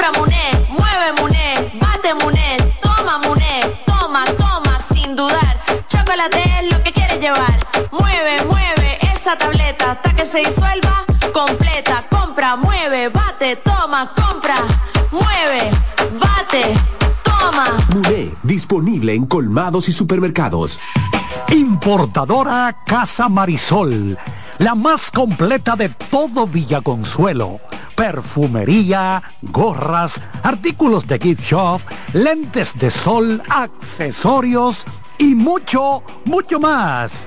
Compra Muné, mueve Muné, bate Muné, toma Muné, toma, toma, sin dudar. Chocolate es lo que quieres llevar. Mueve, mueve esa tableta hasta que se disuelva completa. Compra, mueve, bate, toma, compra, mueve, bate, toma. Muné, disponible en colmados y supermercados. Importadora Casa Marisol, la más completa de todo Villaconsuelo. Perfumería, gorras, artículos de gift shop, lentes de sol, accesorios y mucho, mucho más.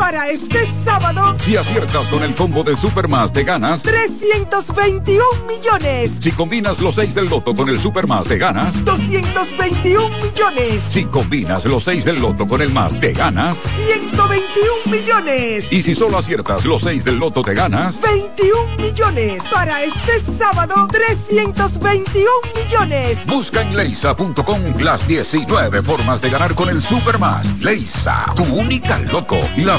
Para este sábado, Si aciertas con el combo de Supermas te ganas. 321 millones. Si combinas los 6 del loto con el Supermas te ganas. 221 millones. Si combinas los 6 del loto con el más te ganas. 121 millones. Y si solo aciertas los 6 del loto te ganas. 21 millones. Para este sábado, 321 millones. Busca en leisa.com las 19 formas de ganar con el Supermas. Leisa, tu única loto, la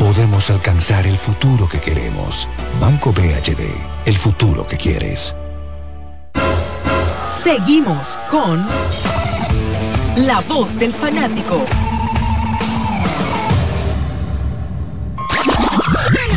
podemos alcanzar el futuro que queremos. Banco BHD, el futuro que quieres. Seguimos con La Voz del Fanático.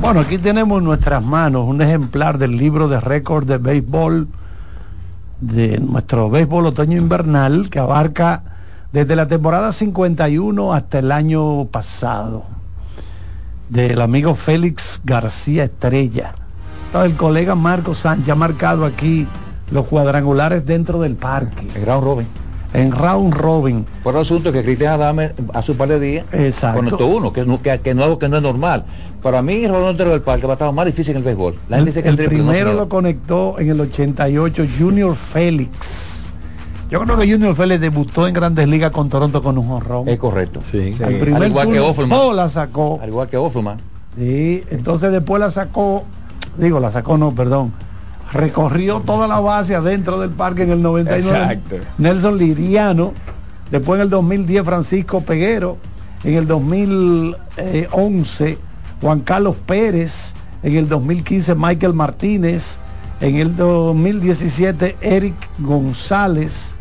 Bueno, aquí tenemos en nuestras manos un ejemplar del libro de récord de béisbol de nuestro béisbol otoño invernal que abarca desde la temporada 51 hasta el año pasado del amigo Félix García Estrella. El colega Marco Sánchez ha marcado aquí los cuadrangulares dentro del parque. El round robin. En round robin. Por el asunto que Cristian Adame hace un par de días Exacto. conectó uno, que, que, que no, que no es normal. Para mí, el rolón del parque va a estar más difícil en el béisbol. La El, gente dice que el triple no, primero lo conectó en el 88 Junior Félix. Yo creo que Junior Félix debutó en Grandes Ligas con Toronto con un jonrón. Es correcto. Sí. Al primer Al igual que Offerman. oh, la sacó. Al igual que Offerman. Sí, entonces después la sacó, digo, la sacó no, perdón. Recorrió toda la base adentro del parque en el 99. Exacto. Nelson Liriano, después en el 2010 Francisco Peguero, en el 2011 Juan Carlos Pérez, en el 2015 Michael Martínez, en el 2017 Eric González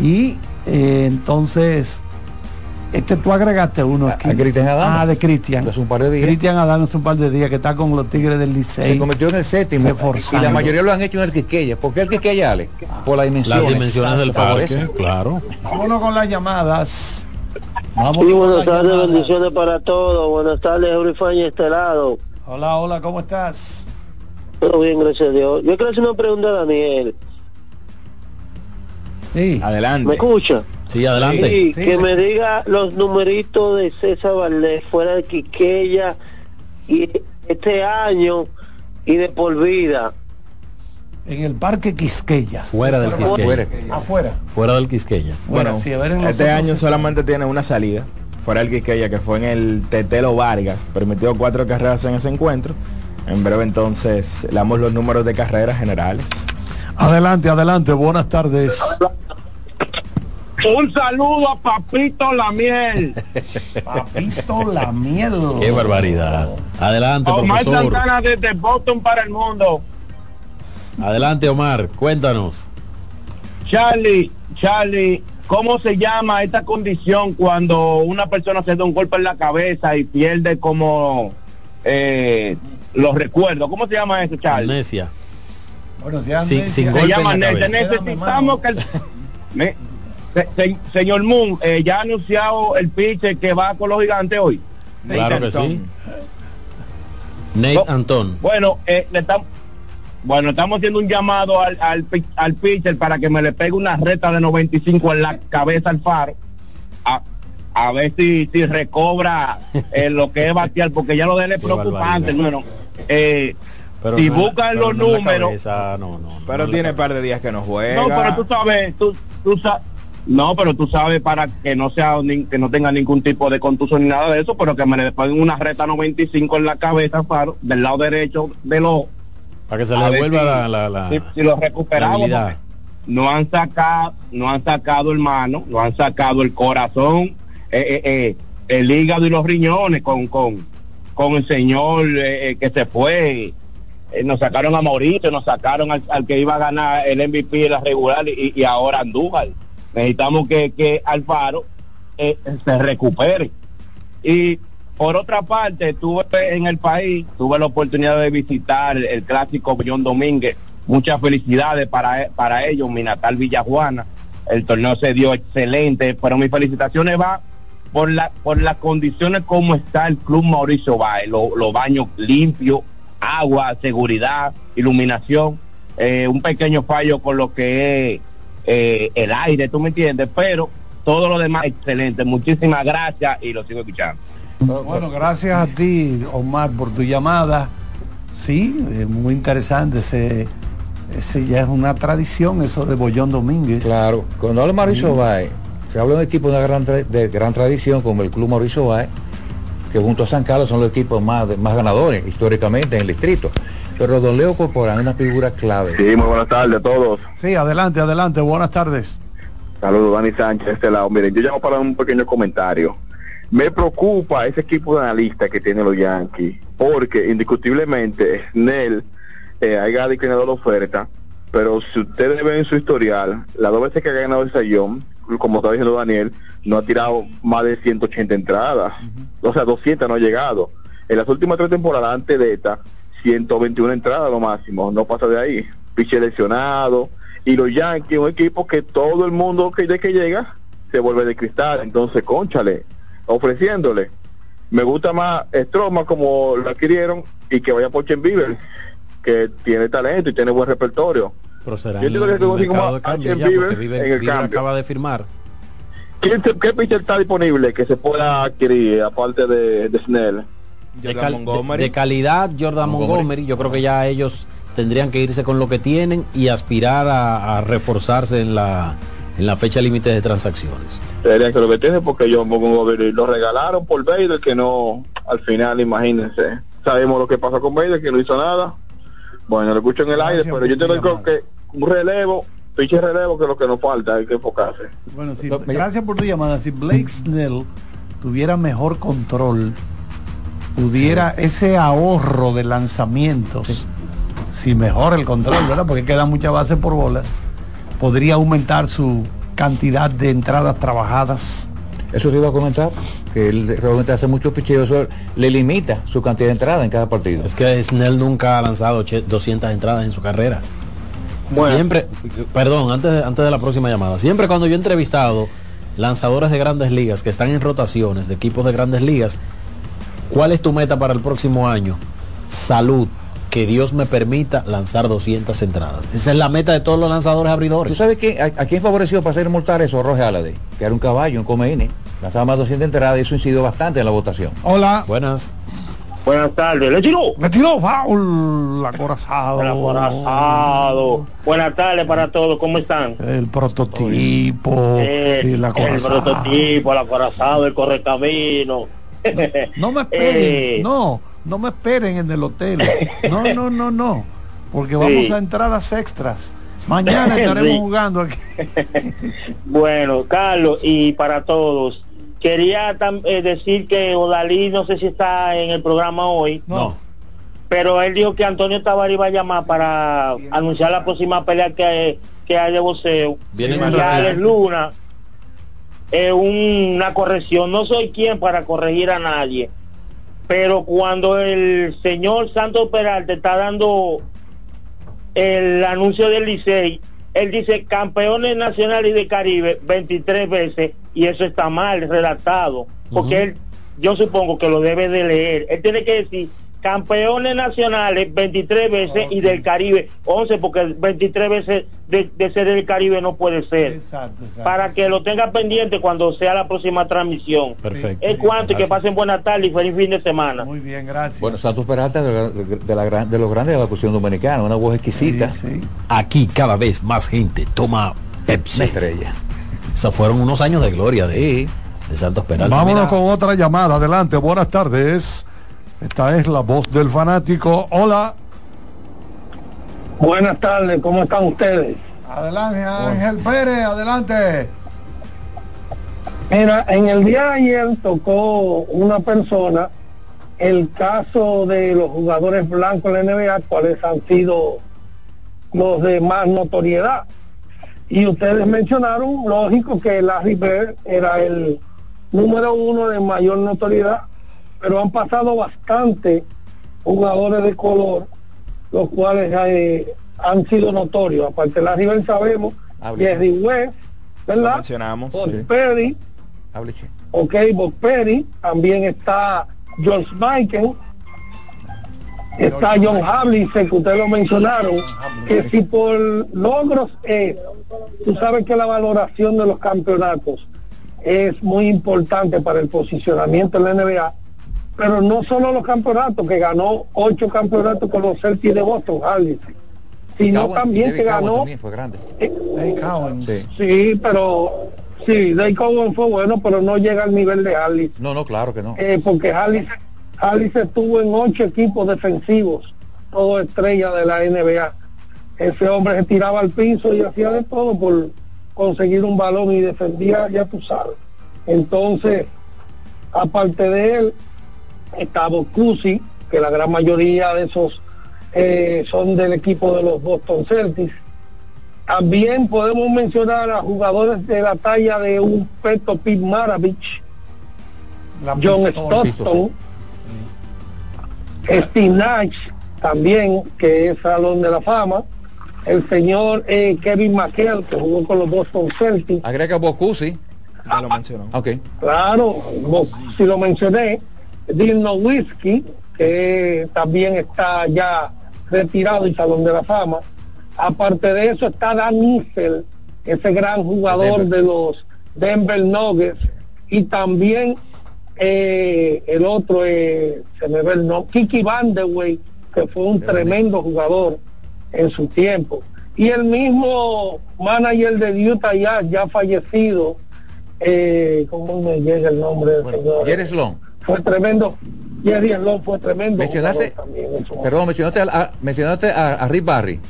y eh, entonces este tú agregaste uno aquí. a Cristian Adame. Ah, de Cristian. Hace un par de días. Cristian Adán hace un par de días que está con los Tigres del Se Licey. convirtió en el séptimo. Y Reforzando. la mayoría lo han hecho en el Quisqueya. ¿Por qué el Quisqueya, Ale? Por las dimensiones. Las dimensiones del parque, claro. Vámonos con las llamadas. Vamos Sí, buenas tardes, bendiciones para todos. Buenas tardes, Eurifaña y este lado. Hola, hola, ¿cómo estás? Todo bien, gracias a Dios. Yo quiero hacer una pregunta a Daniel. Sí. Adelante. ¿Me escucha? Sí, adelante. Sí, Sí, que me- me diga los numeritos de César Valdés fuera de Quiqueya y este año y de por vida. En el Parque Quisqueya. Fuera del Fuera. Quisqueya. Afuera. Fuera del Quisqueya. Bueno, Bueno, sí, a ver en este año solamente tiene una salida. Fuera el Quisqueya, que fue en el Tetelo Vargas. Permitió cuatro carreras en ese encuentro. En breve entonces le damos los números de carreras generales. Adelante, adelante, buenas tardes. Un saludo a Papito La Miel. Papito la miel. Qué barbaridad. Adelante, Omar profesor. Santana desde Boston para el mundo. Adelante, Omar. Cuéntanos. Charlie, Charlie, ¿cómo se llama esta condición cuando una persona se da un golpe en la cabeza y pierde como eh, los recuerdos? ¿Cómo se llama eso, Charlie? Amnesia. Bueno, si es Sin- amnesia- sin Se llama en la amnesia. cabeza. Necesitamos que el... Me- se- se- señor Moon, eh, ya ha anunciado el pitcher que va con los gigantes hoy. Claro que sí. Nate No. Antón. Bueno, eh, le estamos bueno, estamos haciendo un llamado al, al, al pitcher para que me le pegue una reta de 95 en la cabeza al faro. A, a ver si, si recobra eh, lo que es batear, porque ya lo de él es Qué preocupante, bueno. Eh, Pero si no la- buscan pero los no números, cabeza, no, no, no Pero tiene cabeza. par de días que no juega. no, pero tú sabes, tú, tú sa- no, pero tú sabes para que no sea que no tenga ningún tipo de contusión ni nada de eso, pero que me le peguen una reta 95 en la cabeza al faro, del lado derecho del ojo. Para que se le devuelva si- la, la, la- si, si lo recuperamos no han sacado no han sacado hermano no han sacado el corazón eh, eh, eh, el hígado y los riñones con con con el señor que se fue. Nos sacaron a Mauricio nos sacaron al, al que iba a ganar el MVP de la regular y, y ahora Andújar. Necesitamos que, que Alfaro se recupere. Y por otra parte, estuve en el país, tuve la oportunidad de visitar el clásico John Domínguez. Muchas felicidades para, para ellos, mi natal Villajuana. el torneo se dio excelente, pero mis felicitaciones va por la por las condiciones como está el club Mauricio lo- los baños limpios, agua, seguridad, iluminación, eh, un pequeño fallo con lo que es eh, el aire, tú me entiendes, pero todo lo demás excelente. Muchísimas gracias y lo sigo escuchando. Bueno, gracias a ti, Omar, por tu llamada. Sí, eh, muy interesante. Ese, ese ya es una tradición, eso de Bollón Domínguez. Claro, cuando habla Mauricio Sí. Báez, se habla de un equipo de, una gran, tra- de gran tradición como el Club Mauricio Báez, que junto a San Carlos son los equipos más, más ganadores históricamente en el distrito. Pero Don Leo Corporán es una figura clave. Sí, muy buenas tardes a todos. Sí, adelante, adelante. Buenas tardes. Saludos, Dani Sánchez, de este lado. Miren, yo llamo para un pequeño comentario. Me preocupa ese equipo de analistas que tienen los Yankees, porque indiscutiblemente Snell eh, haya declinado la oferta, pero si ustedes ven su historial, las dos veces que ha ganado el sayón, como está diciendo Daniel, no ha tirado más de 180 entradas. O sea, 200 no ha llegado. En las últimas tres temporadas antes de esta, 121 entradas lo máximo, no pasa de ahí. Piche lesionado. Y los Yankees, un equipo que todo el mundo que de que llega se vuelve de cristal. Entonces, conchale, ofreciéndole. Me gusta más Stroma como lo adquirieron y que vaya por Chen Bieber, que tiene talento y tiene buen repertorio. Pero será Yo en entiendo que se como cambio ya, Bieber Bieber- en el Bieber cambio. acaba de firmar. ¿Quién se- ¿Qué pitcher está disponible que se pueda adquirir aparte de, de Snell? de, cal- de- de calidad Jordan Montgomery. yo creo que ya ellos tendrían que irse con lo que tienen y aspirar a, a reforzarse en la en la fecha límite de transacciones. Sería que lo que tiene porque yo lo regalaron por Bader que no al final imagínense. Sabemos lo que pasó con Bader que no hizo nada. Bueno lo escucho en el aire pero yo te digo que un relevo pinche relevo que es lo que nos falta hay que enfocarse. Bueno, sí, gracias por tu llamada. Si Blake Snell tuviera mejor control, pudiera ese ahorro de lanzamientos, si mejora el control, ¿verdad? Porque queda mucha base por bola, podría aumentar su cantidad de entradas trabajadas. Eso te iba a comentar, que él realmente hace muchos picheos, eso le limita su cantidad de entradas en cada partido. es que Snell nunca ha lanzado oche- 200 entradas en su carrera siempre perdón antes de, antes de la próxima llamada siempre cuando yo he entrevistado lanzadores de grandes ligas que están en rotaciones de equipos de grandes ligas ¿cuál es tu meta para el próximo año? salud que Dios me permita lanzar 200 entradas esa es la meta de todos los lanzadores abridores ¿Tú sabes quién, a, a quién favoreció para ser mortal eso? Roge Alade, que era un caballo, un comeine. Lanzaba más de 200 entradas y eso incidió bastante en la votación. Hola. Buenas. Buenas tardes. ¿Le tiró? Le tiró foul, acorazado. El acorazado. Buenas tardes para todos. ¿Cómo están? El prototipo, Eh, el el acorazado. prototipo, el acorazado, el correcamino. No me esperen, Eh, no, no me esperen en el hotel. No, no, no, no. Porque Sí. vamos a entradas extras. Mañana estaremos Sí. jugando aquí. Bueno, Carlos, y para todos, quería eh, decir que Odalí no sé si está en el programa hoy. No. Pero él dijo que Antonio Tavares iba a llamar para anunciar la próxima pelea que, que hay de boxeo. Viene y más Alex. Luna, eh, una corrección. No soy quien para corregir a nadie. Pero cuando el señor Santos Peralta está dando el anuncio del Licey, él dice campeones nacionales y de Caribe 23 veces y eso está mal redactado, porque él, yo supongo que lo debe de leer. Él tiene que decir campeones nacionales 23 veces y del Caribe 11, porque 23 veces de, de ser del Caribe no puede ser. Para que lo tenga pendiente cuando sea la próxima transmisión. Perfecto. Es cuanto y que pasen buena tarde y feliz fin de semana. Muy bien, gracias. Bueno, Santos Peralta de, la- de la gran- de los grandes de la cuestión dominicana, una voz exquisita. aquí cada vez más gente toma Pepsi Una estrella. esos fueron unos años de gloria de, de Santos Peralta Vámonos Mira, con otra llamada. Adelante, buenas tardes. Esta es la voz del fanático. Hola. Buenas tardes, ¿cómo están ustedes? Adelante, Ángel Pérez, adelante. Mira, en el día de ayer tocó una persona el caso de los jugadores blancos de la NBA, cuáles han sido los de más notoriedad. Y ustedes mencionaron, lógico, que Larry Bird era el número uno de mayor notoriedad, pero han pasado bastante jugadores de color, los cuales eh, han sido notorios. Aparte de Larry Bird sabemos. Jerry West, ¿verdad? mencionamos. Bob Sí. Perry, ok, Bob Perry, también está George Michael, está John Havlicek, que ustedes lo mencionaron, que si por logros es, tú sabes que la valoración de los campeonatos es muy importante para el posicionamiento en la NBA, pero no solo los campeonatos, que ganó ocho campeonatos con los Celtics de Boston, Havlicek, sino Cowan, también David que Cowan ganó también fue grande. Sí. Sí, pero sí, Dave Cowan fue bueno, pero no llega al nivel de Harley, No, no, claro que no. eh, porque Harley, Harley estuvo en ocho equipos defensivos, todo estrella de la NBA. Ese hombre se tiraba al piso y hacía de todo por conseguir un balón y defendía, ya tú sabes. Entonces, aparte de él, estaba Cusi, que la gran mayoría de esos eh, son del equipo de los Boston Celtics. También podemos mencionar a jugadores de la talla de un Peto Pete Maravich, John. Stockton, Steve Nash, también, que es Salón de la Fama, el señor eh, Kevin McHale, que jugó con los Boston Celtics, Agrega Bocusi. Lo mencionó. Ok. Claro, vos- si lo mencioné, Dino Whiskey, que también está ya retirado y Salón de la Fama. Aparte de eso está Dan Issel, ese gran jugador de los Denver Nuggets. Y también eh, el otro, eh, se me ve el nombre, Kiki Vandewey, que fue un tremendo jugador en su tiempo. Y el mismo manager de Utah Jazz, ya fallecido, eh, ¿cómo me llega el nombre del señor? Jerry Sloan. Fue tremendo. Jerry Sloan fue tremendo. Mencionaste, en perdón, mencionaste, a, a- mencionaste a, a Rick Barry.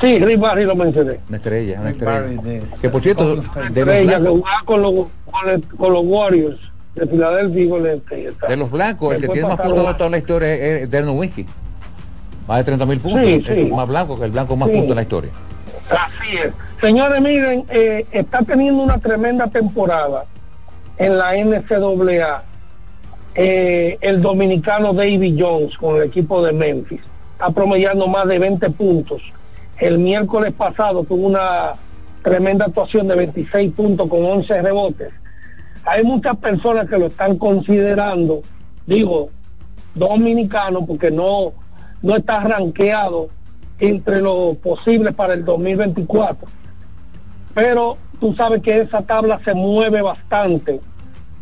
Sí, Rick Barry lo mencioné. Una estrella, una estrella. de- Que por cierto, de los, Estrella que blancos, jugaba con los, con, el- con los Warriors de Filadelfia y con el de los blancos, el que tiene más puntos a- de toda la historia es, es Derno Whiskey. Más de 30 mil puntos. Sí, es sí. más blanco que el blanco más Sí. puntos en la historia. Así es. Señores, miren, eh, está teniendo una tremenda temporada en la NCAA eh, el dominicano David Jones con el equipo de Memphis. Está promediando más de 20 puntos. El miércoles pasado tuvo una tremenda actuación de 26 puntos con 11 rebotes. Hay muchas personas que lo están considerando, digo, dominicano porque no, no está rankeado entre los posibles para el 2024. Pero tú sabes que esa tabla se mueve bastante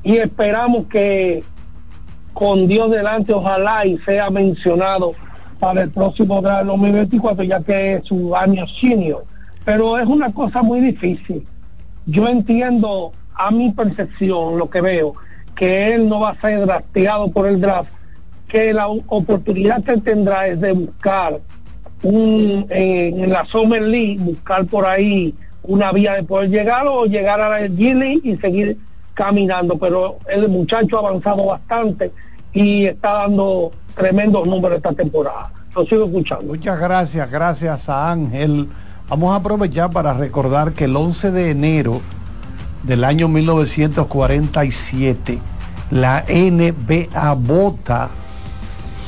y esperamos que con Dios delante ojalá y sea mencionado para el próximo draft 2024 ya que es su año senior. Pero es una cosa muy difícil. Yo entiendo a mi percepción lo que veo, que él no va a ser drafteado por el draft, que la oportunidad que tendrá es de buscar un, en, en la Summer League, buscar por ahí una vía de poder llegar o llegar a la G League y seguir caminando. Pero el muchacho ha avanzado bastante y está dando tremendos números esta temporada. Lo sigo escuchando. Muchas gracias, gracias a Ángel. Vamos a aprovechar para recordar que el 11 de enero del año 1947 la NBA vota,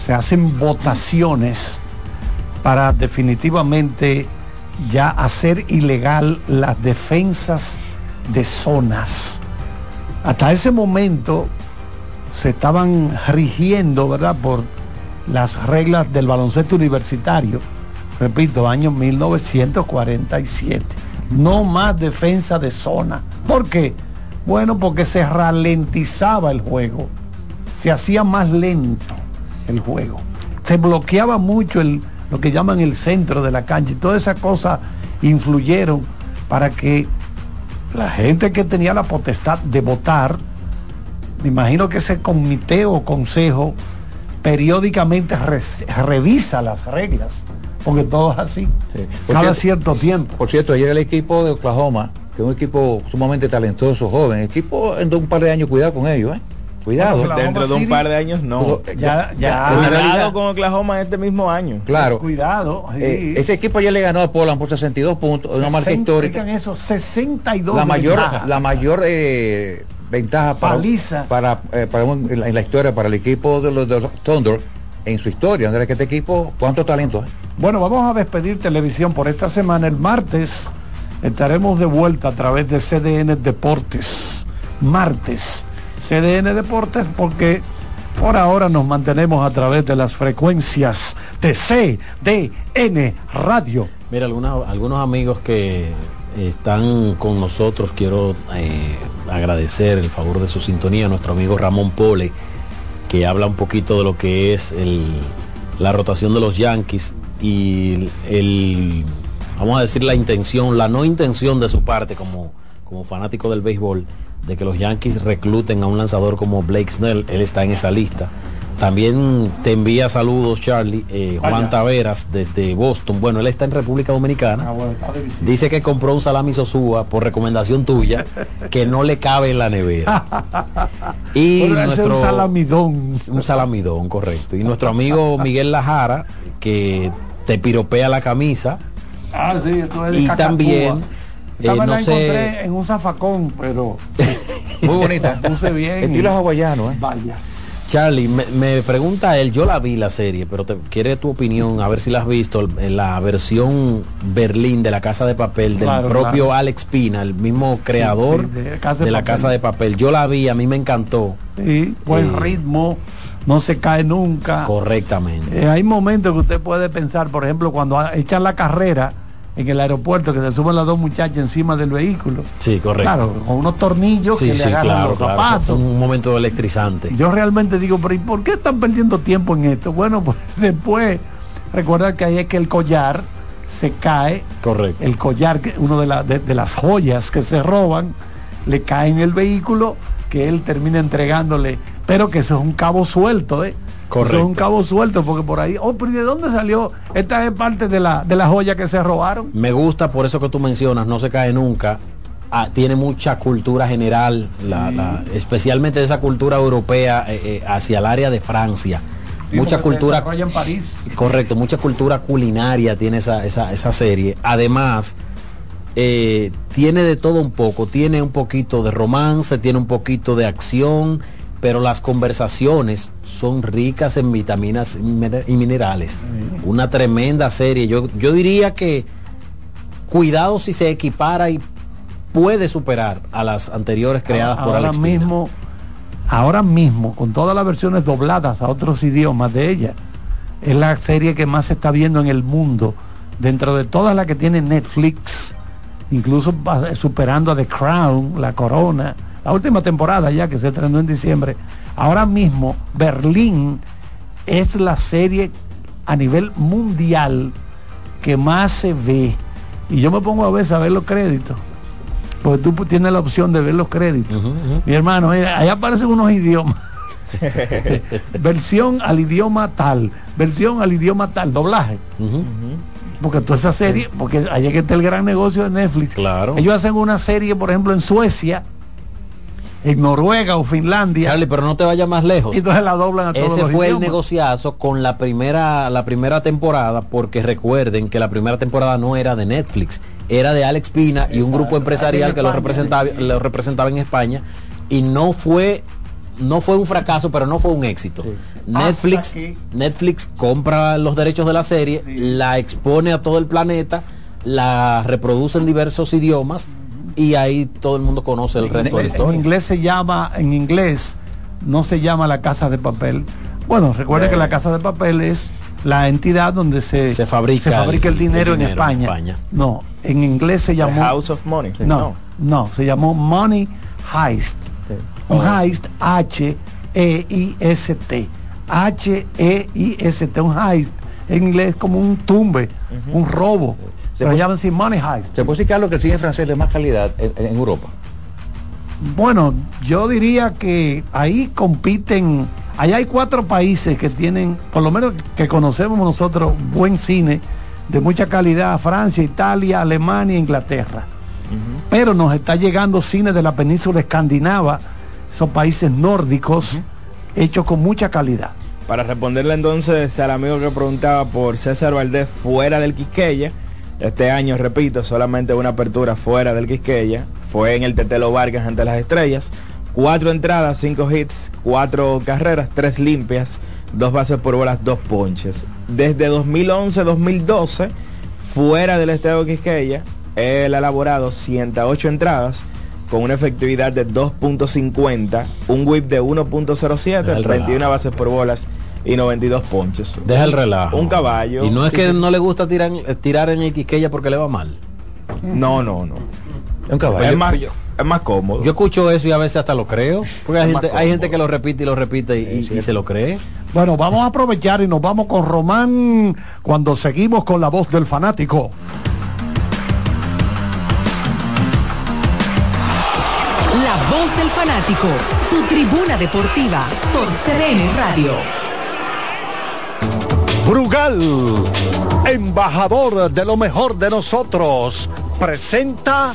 se hacen votaciones para definitivamente ya hacer ilegal las defensas de zonas. Hasta ese momento se estaban rigiendo, ¿verdad?, por las reglas del baloncesto universitario. Repito, año 1947. No más defensa de zona. ¿Por qué? Bueno, porque se ralentizaba el juego. Se hacía más lento el juego. Se bloqueaba mucho el, lo que llaman el centro de la cancha. Y todas esas cosas influyeron para que la gente que tenía la potestad de votar, me imagino que ese comité o consejo periódicamente revisa las reglas, porque todo es así, cada cierto- cierto tiempo. Por cierto, ayer el equipo de Oklahoma, que es un equipo sumamente talentoso, joven, equipo en un par de años, cuidado con ellos, ¿eh? Cuidado. Oklahoma Dentro de un City- par de años, no. Ya, ya. Cuidado con Oklahoma este mismo año. Claro. Cuidado. sí. Eh, ese equipo ayer le ganó a Poland por 62 puntos, una marca 60, histórica. eso, 62 La mayor, ventaja. la mayor eh, ventaja para, Paliza. para, eh, para un- en, la, en la historia para el equipo de los, de los Thunder en su historia. Andrés, que este equipo, ¿cuánto talento? Bueno, vamos a despedir televisión por esta semana. El martes Estaremos de vuelta a través de CDN Deportes, martes. CDN Deportes porque por ahora nos mantenemos a través de las frecuencias de CDN Radio. Mira, algunos, algunos amigos que están con nosotros, quiero eh, agradecer el favor de su sintonía, nuestro amigo Ramón Pole, que habla un poquito de lo que es la rotación de los Yankees y el, vamos a decir, la intención, la no intención de su parte como, como fanático del béisbol, de que los Yankees recluten a un lanzador como Blake Snell, él está en esa lista. También te envía saludos, Charlie, eh, Juan. Taveras desde Boston. Bueno, él está en República Dominicana. Dice que compró un salami sosúa por recomendación tuya que no le cabe en la nevera. y nuestro un salamidón. un salamidón, correcto. Y nuestro amigo Miguel Lajara que te piropea la camisa Ah, sí, esto es y también Esta eh, no la sé encontré en un zafacón, pero Muy bonita. puse bien. Estilo y- hawaiano, ¿eh? Vaya. Charlie, me, me pregunta él, yo la vi la serie, pero te quiere tu opinión, a ver si la has visto, en la versión Berlín de la Casa de Papel del Claro, propio claro. Alex Pina, el mismo creador sí, de de, Casa de la. Casa de Papel. Yo la vi, a mí me encantó. Sí, buen Eh, ritmo, no se cae nunca. Correctamente. Eh, hay momentos que usted puede pensar, por ejemplo, cuando echan la carrera en el aeropuerto, que se suben las dos muchachas encima del vehículo. Sí, correcto. Claro, con unos tornillos sí, que sí, le agarran claro, los claro. zapatos. Fue un momento electrizante. Yo realmente digo, pero ¿y por qué están perdiendo tiempo en esto? Bueno, pues después, recuerda que ahí es que el collar se cae, Correcto. el collar, uno de, la- de- de las joyas que se roban, le cae en el vehículo, que él termina entregándole, pero que eso es un cabo suelto, ¿eh? Correcto. Eso es un cabo suelto, porque por ahí, oh, pero ¿y de dónde salió? Esta es parte de la, de la joya que se robaron. Me gusta por eso que tú mencionas, no se cae nunca. Ah, tiene mucha cultura general, la- la- especialmente esa cultura europea eh, eh, hacia el área de Francia. Mucha cultura, en París. correcto, mucha cultura culinaria tiene esa, esa, esa serie. Además, eh, tiene de todo un poco, tiene un poquito de romance, tiene un poquito de acción, pero las conversaciones son ricas en vitaminas y mine- y minerales. Una tremenda serie. Yo, yo diría que cuidado si se equipara y puede superar a las anteriores creadas por ahora Alex Pina. mismo, ahora mismo, con todas las versiones dobladas a otros idiomas de ella, es la serie que más se está viendo en el mundo, dentro de todas las que tiene Netflix, incluso superando a The Crown, La Corona, la última temporada ya que se estrenó en diciembre. Ahora mismo, Berlín es la serie a nivel mundial que más se ve. Y yo me pongo a veces a ver los créditos. Porque tú tienes la opción de ver los créditos. Mi hermano, mira, ahí aparecen unos idiomas. versión al idioma tal, versión al idioma tal, doblaje. Porque toda esa serie, porque allá que está el gran negocio de Netflix. Claro. Ellos hacen una serie, por ejemplo, en Suecia, en Noruega o Finlandia. Charlie, pero no te vayas más lejos. Y entonces la doblan a todos Ese los fue el negociazo con la primera, la primera temporada, porque recuerden que la primera temporada no era de Netflix, era de Alex Pina y un grupo empresarial que lo representaba, lo representaba en España y no fue no fue un fracaso, pero no fue un éxito. Netflix, Netflix compra los derechos de la serie, la expone a todo el planeta, la reproduce en diversos idiomas y ahí todo el mundo conoce el resto de la En inglés se llama, en inglés no se llama la casa de papel. Bueno, recuerde que la casa de papel es la entidad donde se, Se fabrica se fabrica el, el- dinero, el en, dinero en España. España. No, en inglés se llamó House of Money. No, no, se llamó Money Heist. Un heist H E I S T. H E I S T, un heist en inglés como un tumbe, un robo. Se lo llaman así Money Heist. ¿Se puede decir, Carlos, que el cine francés de más calidad en, en Europa? Bueno, yo diría que ahí compiten, ahí hay cuatro países que tienen, por lo menos que conocemos nosotros, buen cine de mucha calidad, Francia, Italia, Alemania, Inglaterra. Pero nos está llegando cine de la península escandinava, esos países nórdicos, hechos con mucha calidad. Para responderle entonces al amigo que preguntaba por César Valdés fuera del Quisqueya, este año, repito, solamente una apertura fuera del Quisqueya, fue en el Tetelo Vargas ante las estrellas, cuatro entradas, cinco hits, cuatro carreras, tres limpias, dos bases por bolas, dos ponches. Desde 2011-2012, fuera del Estadio Quisqueya, Él ha elaborado 108 entradas con una efectividad de 2.50, un whip de 1.07, 31 bases por bolas y 92 ponches. Deja el relajo. Un caballo. Y no es que no le gusta tirar, eh, tirar en el Quisqueya porque le va mal. No, no, no. Un caballo. Es más, es más cómodo. Yo escucho eso y a veces hasta lo creo. Porque hay Es gente, hay gente que lo repite y lo repite y, y- y se lo cree. Bueno, vamos a aprovechar y nos vamos con Román cuando seguimos con la voz del fanático. La voz del fanático, tu tribuna deportiva por CDN Radio. Brugal, embajador de lo mejor de nosotros, presenta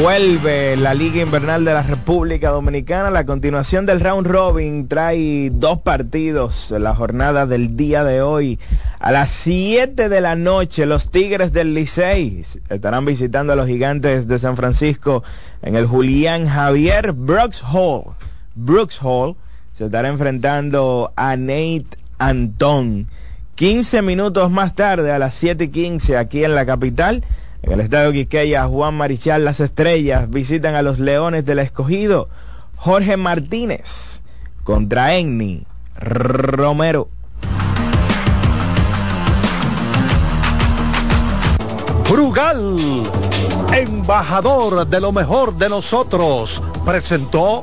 Vuelve la Liga Invernal de la República Dominicana. La continuación del round robin trae dos partidos la jornada del día de hoy. A las 7 de la noche, los Tigres del Licey estarán visitando a los Gigantes de San Francisco en el Julián Javier Brooks Hall. Brooks Hall se estará enfrentando a Nate Antón. 15 minutos más tarde, a las 7 y 15, aquí en la capital, en el estadio Quisqueya, Juan Marichal, las estrellas visitan a los Leones del Escogido. Jorge Martínez contra Enni Romero. Brugal, embajador de lo mejor de nosotros, presentó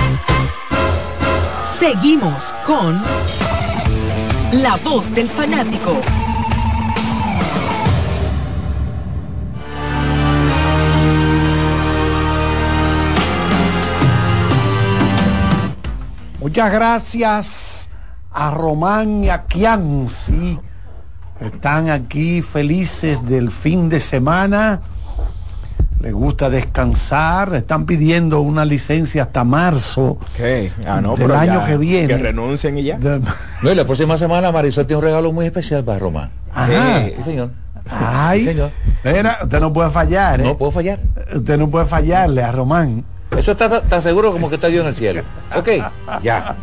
Seguimos con La voz del fanático. Muchas gracias a Román y a Kianci. Están aquí felices del fin de semana. Le gusta descansar, están pidiendo una licencia hasta marzo ¿Qué? Ah, no, del año ya, que viene. Que renuncien y ya. No, y la próxima semana Marisol tiene un regalo muy especial para Román. Ajá. Sí, señor. Ay, Sí, señor. Mira, usted no puede fallar, ¿eh? No puedo fallar. Usted no puede fallarle a Román. Eso está tan seguro como que está Dios en el cielo. Ok, ya.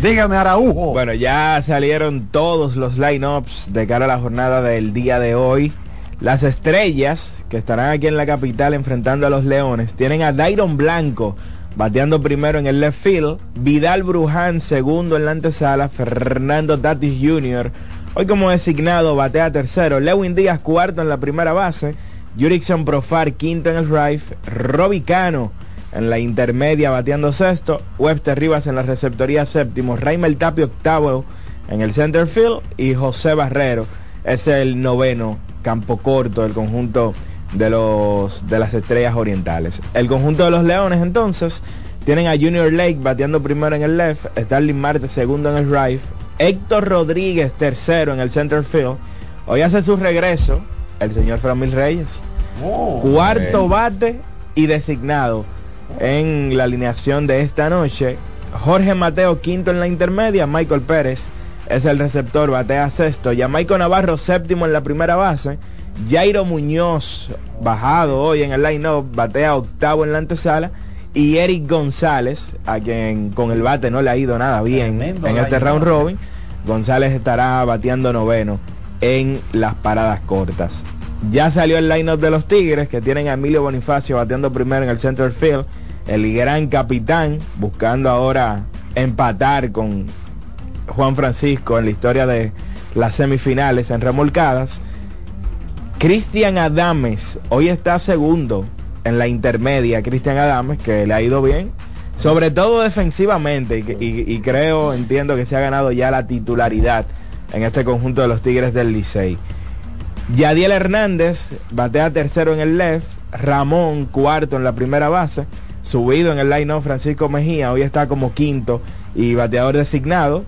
Dígame, Araujo. Bueno, ya salieron todos los lineups de cara a la jornada del día de hoy. Las estrellas que estarán aquí en la capital enfrentando a los Leones tienen a Dairon Blanco bateando primero en el left field, Vidal Bruján segundo en la antesala, Fernando Tatis Jr. hoy como designado batea tercero, Lewin Díaz cuarto en la primera base, Jurickson Profar quinto en el right, Robbie Cano en la intermedia bateando sexto, Webster Rivas en la receptoría séptimo, Raimel Tapio octavo en el center field y José Barrero es el noveno campo corto del conjunto de los de las estrellas orientales. El conjunto de los Leones entonces tienen a Junior Lake bateando primero en el left, Starling Marte segundo en el right, Héctor Rodríguez tercero en el center field. Hoy hace su regreso el señor Framil Reyes. Cuarto bate y designado en la alineación de esta noche. Jorge Mateo quinto en la intermedia, Michael Pérez es el receptor, batea sexto. Jamaico Navarro séptimo en la primera base. Jairo Muñoz bajado hoy en el line-up, batea octavo en la antesala. Y Eric González, a quien con el bate no le ha ido nada bien Tremendo en este round robin. González estará bateando noveno en las paradas cortas. Ya salió el line-up de los Tigres, que tienen a Emilio Bonifacio bateando primero en el center field. El gran capitán, buscando ahora empatar con Juan Francisco en la historia de las semifinales en remolcadas. Cristian Adames, hoy está segundo en la intermedia. Cristian Adames, que le ha ido bien, sobre todo defensivamente, y, creo, entiendo que se ha ganado ya la titularidad en este conjunto de los Tigres del Licey. Yadiel Hernández batea tercero en el left, Ramón cuarto en la primera base, subido en el line Francisco Mejía, hoy está como quinto y bateador designado.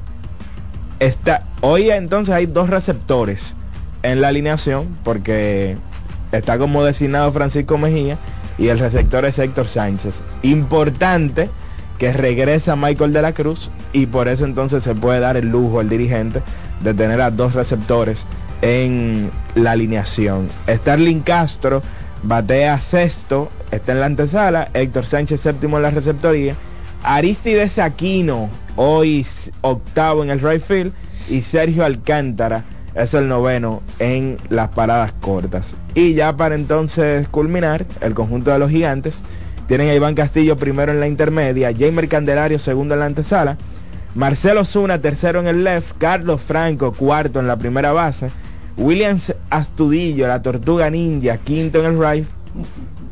Está, hoy entonces hay dos receptores en la alineación porque está como designado Francisco Mejía y el receptor es Héctor Sánchez. Importante que regresa Michael de la Cruz y por eso entonces se puede dar el lujo al dirigente de tener a dos receptores en la alineación. Starling Castro batea sexto, está en la antesala, Héctor Sánchez séptimo en la receptoría, Aristides Aquino hoy octavo en el right field y Sergio Alcántara es el noveno en las paradas cortas. Y ya para entonces culminar, el conjunto de los gigantes tienen a Iván Castillo primero en la intermedia, Jamer Candelario segundo en la antesala, Marcelo Zuna tercero en el left, Carlos Franco cuarto en la primera base, Williams Astudillo, la tortuga ninja, quinto en el right,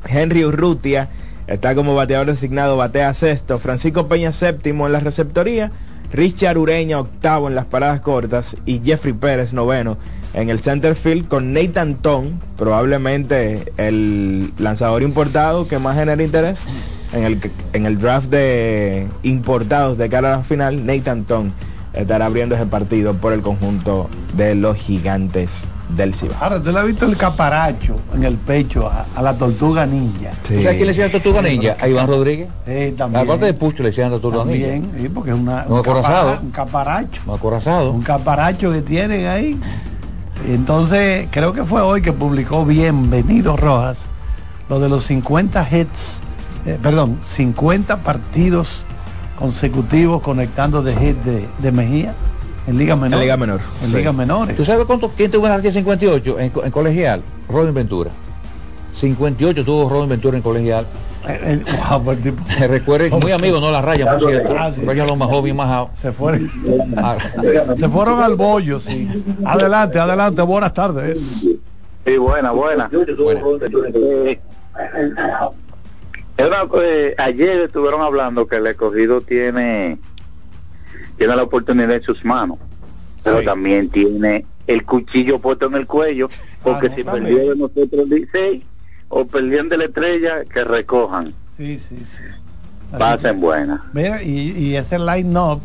Henry Urrutia está como bateador designado, batea sexto, Francisco Peña séptimo en la receptoría, Richard Ureña octavo en las paradas cortas. Y Jeffrey Pérez noveno en el center field con Nathan Ton, probablemente el lanzador importado que más genera interés en el, en el draft de importados de cara a la final, Nathan Ton estará abriendo ese partido por el conjunto de los gigantes del Cibao. Ahora, ¿usted le ha visto el caparacho en el pecho a, a la tortuga ninja? ¿Tú sabes quién le decía Tortuga Ninja? A Iván Rodríguez. Sí, también. Aparte de Pucho le decían Tortuga Ninja. También, sí, porque es una, Un acorazado. capara- un caparacho. Un acorazado. Un caparacho que tienen ahí. Entonces, creo que fue hoy que publicó Bienvenido Rojas lo de los 50 hits, eh, perdón, 50 partidos consecutivos conectando de hit de, de Mejía en Liga Menor. En Liga Menor, En sí. Ligas Menores. ¿Tú sabes cuánto, quién tuvo en la 58 en, en colegial? Robin Ventura. 58 tuvo Robin Ventura en colegial. Eh, eh, wow, pues, tipo, Recuerden, muy amigo, no la raya, por cierto. Ah, sí. Raya los más joven, más majado. se fueron, Ah, se fueron al bollo, sí. Adelante, adelante, buenas tardes. Sí, buena, buena. Eh, era, eh, ayer estuvieron hablando que el escogido tiene tiene la oportunidad en sus manos, pero Sí. también tiene el cuchillo puesto en el cuello, porque Ah, no, si también. perdió de nosotros dice o perdían de la estrella, que recojan, Sí, sí, sí. Así pasen que- buena. Mira, y, y ese line-up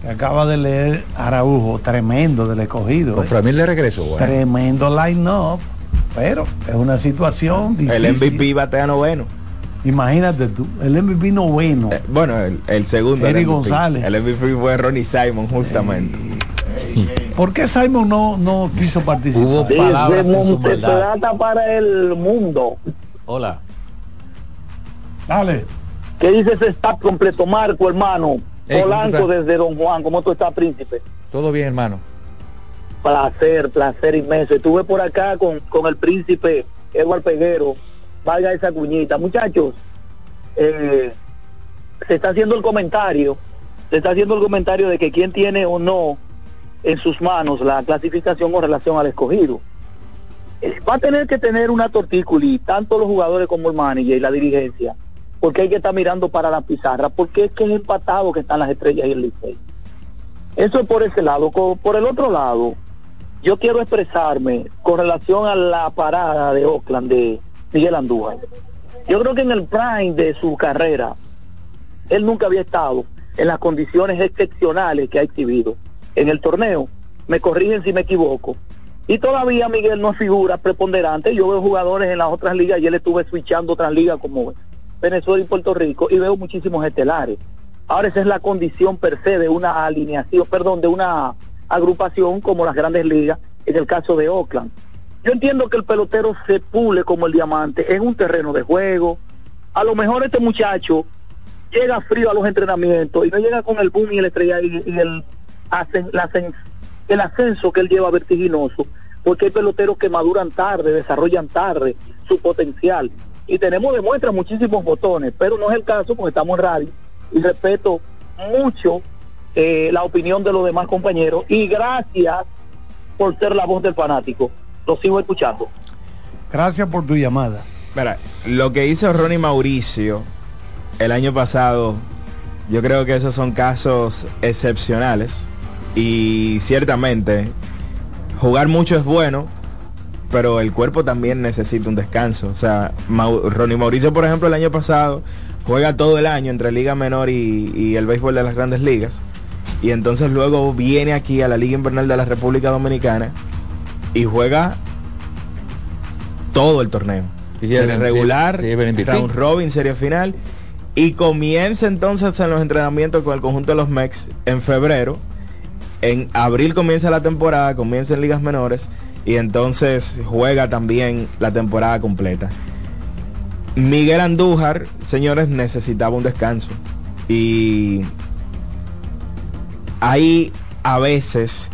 que acaba de leer Araujo, tremendo del escogido. con eh. Framil le regreso, bueno. Tremendo line-up. Pero es una situación difícil. El MVP batea noveno. Imagínate tú, el MVP noveno. Eh, bueno, el, el segundo. Eric el MVP. González. El MVP fue Ronnie Simon, justamente. ¿Por qué Simon no, no quiso participar? Hubo palabras en su maldad. Montserrat para el mundo. Hola. Dale. ¿Qué dice ese staff completo, Marco, hermano? Hey, ¿cómo Polanco desde Don Juan, ¿cómo tú estás, príncipe? Todo bien, hermano. Placer, placer inmenso. Estuve por acá con, con el príncipe Edward Peguero. Valga esa cuñita. Muchachos, eh, se está haciendo el comentario, se está haciendo el comentario de que quién tiene o no en sus manos la clasificación con relación al escogido. Eh, va a tener que tener una tortícula, tanto los jugadores como el manager y la dirigencia, porque hay que estar mirando para la pizarra, porque es que es empatado que están las estrellas y el Licey. Eso es por ese lado. Por el otro lado, yo quiero expresarme con relación a la parada de Oakland de Miguel Andújar. Yo creo que en el prime de su carrera, él nunca había estado en las condiciones excepcionales que ha exhibido en el torneo. Me corrigen si me equivoco. Y todavía Miguel no figura preponderante. Yo veo jugadores en las otras ligas él estuve switchando otras ligas como Venezuela y Puerto Rico y veo muchísimos estelares. Ahora esa es la condición per se de una alineación, perdón, de una agrupación como las grandes ligas, en el caso de Oakland. Yo entiendo que el pelotero se pule como el diamante en un terreno de juego. A lo mejor este muchacho llega frío a los entrenamientos y no llega con el boom y el estrella y, y el, el ascenso que él lleva vertiginoso, porque hay peloteros que maduran tarde, desarrollan tarde su potencial. Y tenemos de muestra muchísimos botones, pero no es el caso porque estamos en radio y respeto mucho eh, la opinión de los demás compañeros y gracias por ser la voz del fanático. Lo sigo escuchando. Gracias por tu llamada. Mira, lo que hizo Ronnie Mauricio el año pasado, yo creo que esos son casos excepcionales y ciertamente jugar mucho es bueno, pero el cuerpo también necesita un descanso. O sea, Mau- Ronnie Mauricio, por ejemplo, el año pasado juega todo el año entre Liga Menor y, y el béisbol de las grandes ligas. Y entonces luego viene aquí a la Liga Invernal de la República Dominicana y juega todo el torneo. Y Serie el- regular, se el round robin, serie final. Y comienza entonces en los entrenamientos con el conjunto de los Mex en febrero. En abril comienza la temporada, comienza en ligas menores y entonces juega también la temporada completa. Miguel Andújar, señores, necesitaba un descanso. Y hay a veces,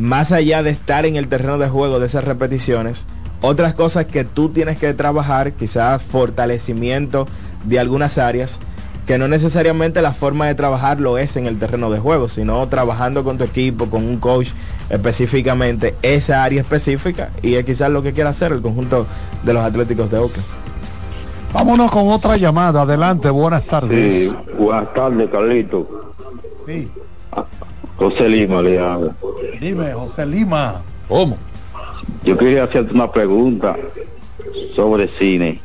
más allá de estar en el terreno de juego de esas repeticiones, otras cosas que tú tienes que trabajar, quizás fortalecimiento de algunas áreas, que no necesariamente la forma de trabajar lo es en el terreno de juego, sino trabajando con tu equipo, con un coach específicamente, esa área específica, y es quizás lo que quiera hacer el conjunto de los Atléticos de Oakland. Vámonos con otra llamada. Adelante, buenas tardes. Sí, buenas tardes, Carlito. Sí. José Lima le habla. Dime, José Lima. ¿Cómo? Yo quería hacerte una pregunta sobre cine.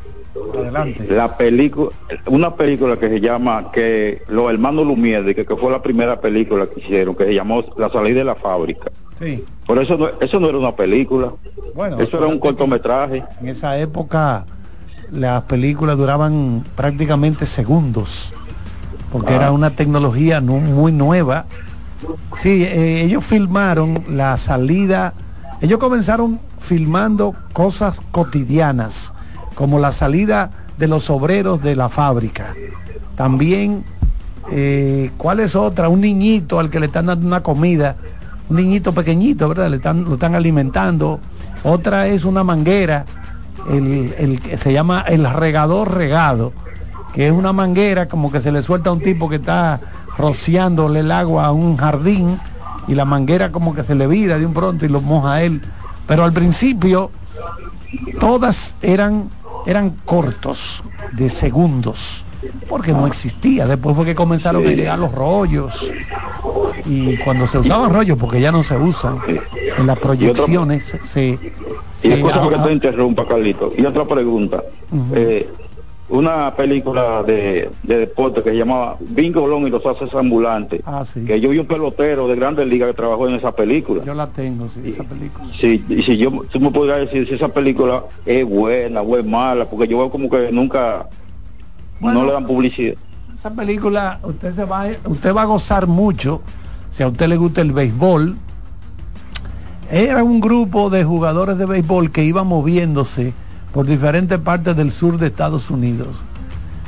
Adelante. La película, una película que se llama que los hermanos Lumière, que, que fue la primera película que hicieron, que se llamó La salida de la fábrica. Sí. Por eso no, eso no era una película. Bueno, eso era un cortometraje. En esa época las películas duraban prácticamente segundos, porque Ah. era una tecnología no- muy nueva. Sí, eh, ellos filmaron la salida, ellos comenzaron filmando cosas cotidianas, como la salida de los obreros de la fábrica. También, eh, ¿cuál es otra? Un niñito al que le están dando una comida, un niñito pequeñito, ¿verdad? Le están, lo están alimentando. Otra es una manguera, el, el que se llama el regador regado, que es una manguera como que se le suelta a un tipo que está rociándole el agua a un jardín y la manguera como que se le vira de un pronto y lo moja a él. Pero al principio todas eran, eran cortos de segundos porque no existía. Después fue que comenzaron a llegar los rollos y cuando se usaban rollos, porque ya no se usan, en las proyecciones se... Y que te interrumpa, Carlito. Y otra pregunta. Eh, una película de, de deporte que se llamaba Bingo Long y los haces ambulantes. Ah, sí. Que yo vi un pelotero de Grandes Ligas que trabajó en esa película. Yo la tengo, sí, esa película. Sí, y si yo, tú me podrías decir si esa película es buena o es mala, porque yo veo como que nunca, Bueno. no le dan publicidad. Esa película, usted se va, usted va a gozar mucho si a usted le gusta el béisbol. Era un grupo de jugadores de béisbol que iban moviéndose por diferentes partes del sur de Estados Unidos.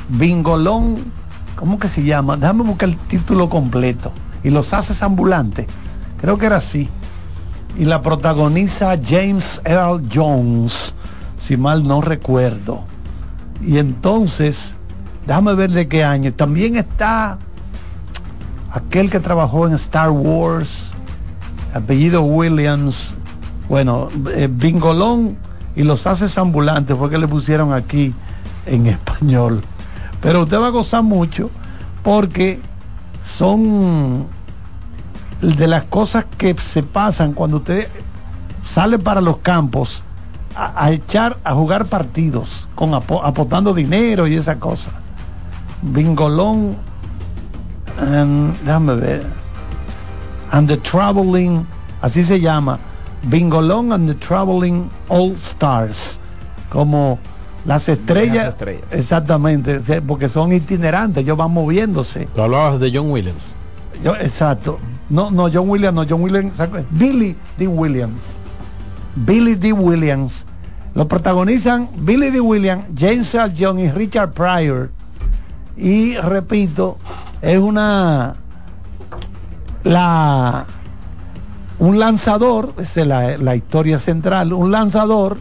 Bingolón, ¿cómo que se llama? Déjame buscar el título completo. Y los haces ambulantes. Creo que era así. Y la protagoniza James Earl Jones, si mal no recuerdo. Y entonces, déjame ver de qué año. También está aquel que trabajó en Star Wars, apellido Williams. Bueno, eh, Bingolón y los haces ambulantes fue que le pusieron aquí en español. Pero usted va a gozar mucho porque son de las cosas que se pasan cuando usted sale para los campos a, echar, a jugar partidos, con apo- apostando dinero y esa cosa. Bingolón, and- déjame ver, and the Traveling, así se llama, Bingolón and the Traveling All Stars, como las estrellas, estrellas. exactamente, porque son itinerantes, ellos van moviéndose. Tú hablabas de John Williams. Yo, exacto. No, no, John Williams, no, John Williams. Billy D. Williams. Billy D. Williams. Lo protagonizan Billy D. Williams, James Earl Jones y Richard Pryor. Y repito, es una la un lanzador, esa es la, la historia central, un lanzador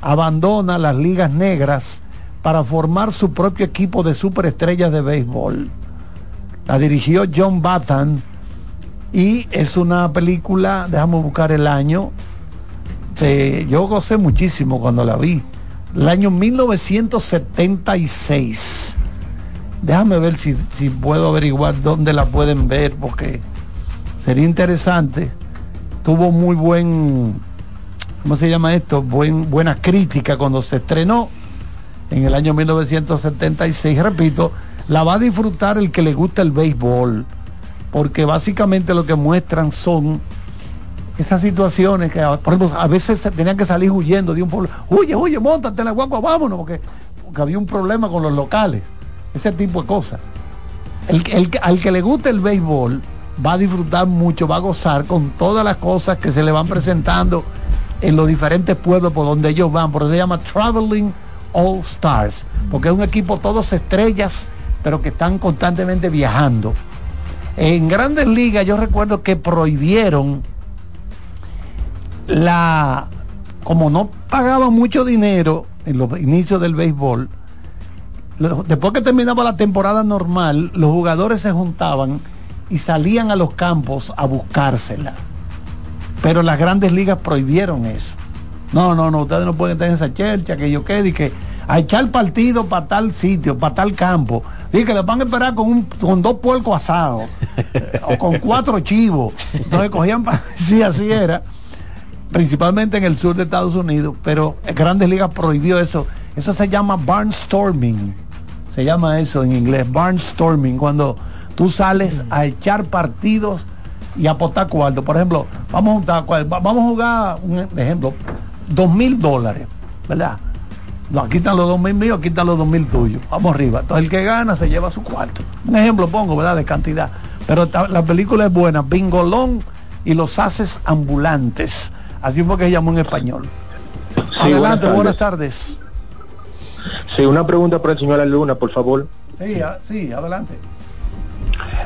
abandona las ligas negras para formar su propio equipo de superestrellas de béisbol. La dirigió John Batten y es una película, déjame buscar el año, yo gocé muchísimo cuando la vi, el año 1976. Déjame ver si, si puedo averiguar dónde la pueden ver porque sería interesante. Tuvo muy buen, ¿cómo se llama esto? Buen, buena crítica cuando se estrenó en el año 1976. Repito, la va a disfrutar el que le gusta el béisbol, porque básicamente lo que muestran son esas situaciones que, por ejemplo, a veces se tenían que salir huyendo de un pueblo. Huye, huye, montate la guagua, vámonos, porque, porque había un problema con los locales. Ese tipo de cosas. El, al que le guste el béisbol va a disfrutar mucho, va a gozar con todas las cosas que se le van presentando en los diferentes pueblos por donde ellos van. Por eso se llama Traveling All Stars, porque es un equipo todos estrellas, pero que están constantemente viajando. En grandes ligas yo recuerdo que prohibieron la como no pagaban mucho dinero en los inicios del béisbol después que terminaba la temporada normal los jugadores se juntaban y salían a los campos a buscársela pero las grandes ligas prohibieron eso no no no ustedes no pueden tener esa chercha que yo quede y que a echar partido para tal sitio para tal campo Dice que les van a esperar con, un, con dos puercos asados eh, o con cuatro chivos entonces cogían sí así era principalmente en el sur de Estados Unidos, pero Grandes Ligas prohibió eso. Eso se llama barnstorming. Se llama eso en inglés, barnstorming, cuando tú sales a echar partidos y apostar cuarto. Por ejemplo, vamos a, juntar vamos a jugar, un ejemplo, dos mil dólares, ¿verdad? No, aquí están los dos mil míos, aquí están los dos mil tuyos. Vamos arriba. Entonces el que gana se lleva su cuarto. Un ejemplo pongo, ¿verdad? De cantidad. Pero la película es buena. Bingolón y los haces ambulantes. Así fue que se llamó en español. Adelante, buenas buenas tardes. Sí, una pregunta para el señor Aleluna, por favor. Sí, a- sí, adelante.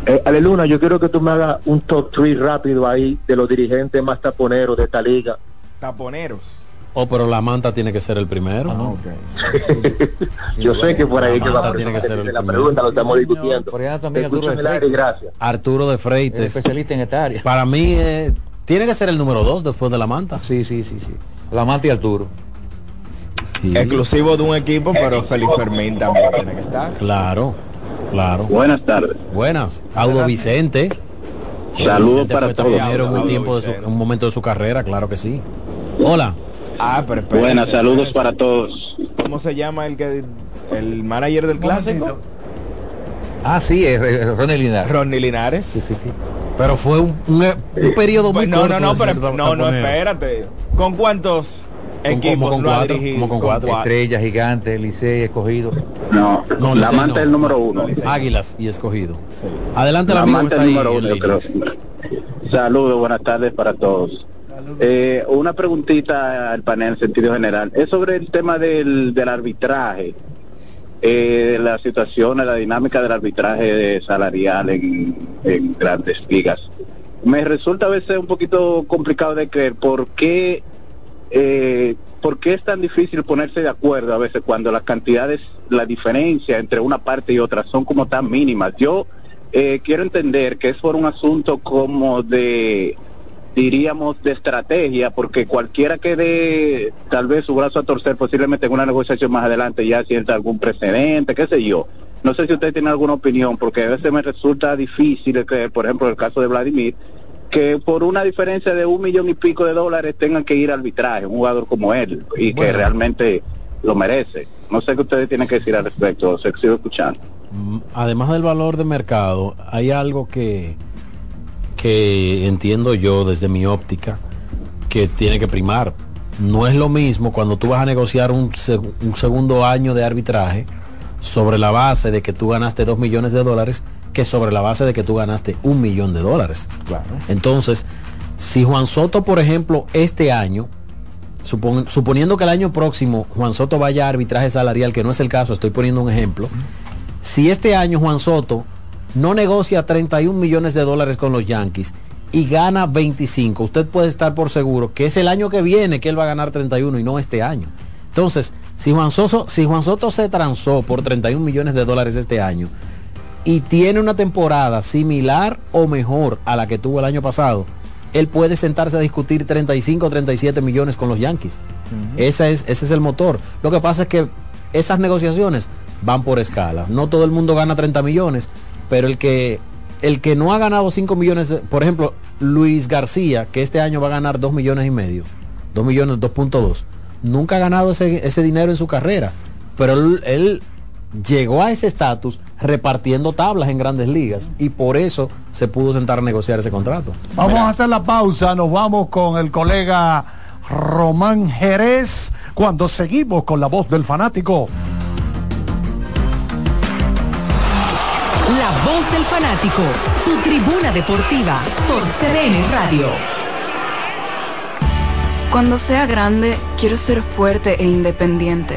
Eh, Aleluna, yo quiero que tú me hagas un top 3 rápido ahí de los dirigentes más taponeros de esta liga. Taponeros. Oh, pero la manta tiene que ser el primero. ¿no? Yo sé que por ahí La que va manta tiene que ser el la primero. pregunta, lo estamos discutiendo. Por allá también Arturo de Freites. gracias. Arturo de Freites. Es especialista en esta área. Para mí eh, tiene que ser el número dos después de la manta. Sí, sí, sí, sí. La manta y Arturo. Exclusivo de un equipo, pero Félix Fermín también tiene que estar. Claro, claro. Buenas tardes. Buenas. Audo Vicente. Saludos Vicente para todos. un Audo tiempo de su, Vicente. en un momento de su carrera, claro que sí. Hola. Ah, pero espérese, Buenas, saludos espérese. para todos. ¿Cómo se llama el que el manager del clásico. Ah, sí, es, es Ronnie Linares. Ronnie Linares. Sí, sí, sí. Pero fue un, un- un periodo muy no, corto. no, no, de pero no, no, espérate. ¿Con cuántos Con- equipos como con cuatro, como con cuatro. Estrella, Gigante, Licey, Escogido. No, No, la amante no. del número uno. Águilas y escogido. Adelante La del ahí. número uno, creo. Saludos, buenas tardes para todos. Eh, una preguntita al panel en sentido general. Es sobre el tema del, del arbitraje, eh, la situación, la dinámica del arbitraje salarial en, en grandes ligas. Me resulta a veces un poquito complicado de creer por qué, eh, por qué es tan difícil ponerse de acuerdo a veces cuando las cantidades, la diferencia entre una parte y otra son como tan mínimas. Yo eh, quiero entender que es por un asunto como de diríamos de estrategia porque cualquiera que dé tal vez su brazo a torcer posiblemente en una negociación más adelante ya sienta algún precedente qué sé yo no sé si usted tiene alguna opinión porque a veces me resulta difícil que por ejemplo el caso de Vladimir que por una diferencia de un millón y pico de dólares tengan que ir a arbitraje un jugador como él y que realmente lo merece. No sé qué ustedes tienen que decir al respecto se sigo escuchando. Mm, Además del valor de mercado, hay algo que, que entiendo yo desde mi óptica que tiene que primar. No es lo mismo cuando tú vas a negociar un, seg- un segundo año de arbitraje sobre la base de que tú ganaste dos millones de dólares que sobre la base de que tú ganaste un millón de dólares. Entonces, si Juan Soto, por ejemplo, este año, supon- suponiendo que el año próximo Juan Soto vaya a arbitraje salarial, que no es el caso, estoy poniendo un ejemplo, si este año Juan Soto no negocia 31 millones de dólares con los Yankees y gana 25, usted puede estar por seguro que es el año que viene que él va a ganar 31 y no este año. Entonces, si Juan Soto, si Juan Soto se transó por 31 millones de dólares este año y tiene una temporada similar o mejor a la que tuvo el año pasado, él puede sentarse a discutir 35 o 37 millones con los Yankees. Esa es, ese es el motor. Lo que pasa es que esas negociaciones van por escalas. No todo el mundo gana 30 millones, pero el que, el que no ha ganado 5 millones, por ejemplo, Luis García, que este año va a ganar 2 millones y medio, 2 millones, 2.2, nunca ha ganado ese, ese dinero en su carrera, pero él, él llegó a ese estatus repartiendo tablas en grandes ligas y por eso se pudo sentar a negociar ese contrato. Vamos a hacer la pausa, nos vamos con el colega Román Jerez cuando seguimos con la voz del fanático. La voz del fanático, tu tribuna deportiva por CDN Radio. Cuando sea grande, quiero ser fuerte e independiente.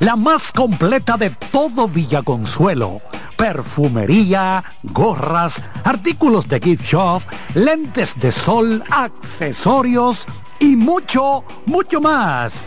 la más completa de todo Villaconsuelo. Perfumería, gorras, artículos de gift shop, lentes de sol, accesorios y mucho, mucho más.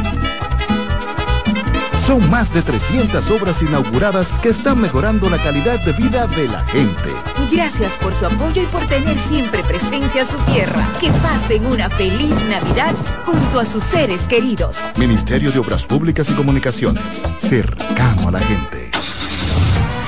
Son más de 300 obras inauguradas que están mejorando la calidad de vida de la gente. Gracias por su apoyo y por tener siempre presente a su tierra. Que pasen una feliz Navidad junto a sus seres queridos. Ministerio de Obras Públicas y Comunicaciones, cercano a la gente.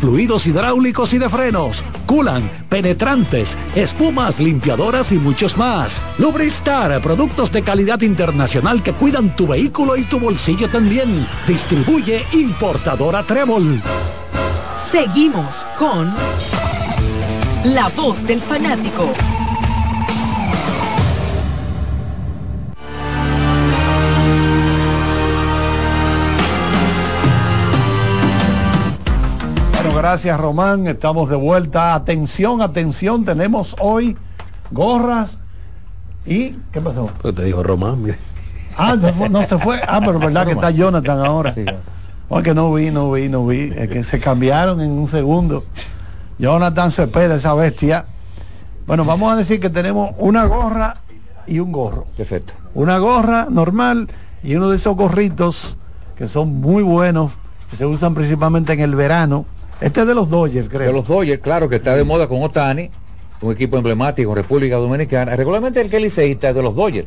fluidos hidráulicos y de frenos, culan, penetrantes, espumas, limpiadoras y muchos más. Lubristar, productos de calidad internacional que cuidan tu vehículo y tu bolsillo también. Distribuye importadora Trébol. Seguimos con La Voz del Fanático. Gracias Román, estamos de vuelta. Atención, atención, tenemos hoy gorras y ¿qué pasó? Te dijo Román, mire. Ah, se fue- no se fue. Ah, pero verdad que está Jonathan ahora. Porque no vi, no vi, no vi. Es que se cambiaron en un segundo. Jonathan Cepeda, esa bestia. Bueno, vamos a decir que tenemos una gorra y un gorro. Perfecto. Una gorra normal y uno de esos gorritos que son muy buenos, que se usan principalmente en el verano. Este es de los Dodgers, creo. De los Dodgers, claro, que está de moda con Otani, un equipo emblemático en República Dominicana. Regularmente el que liceísta es de los Dodgers.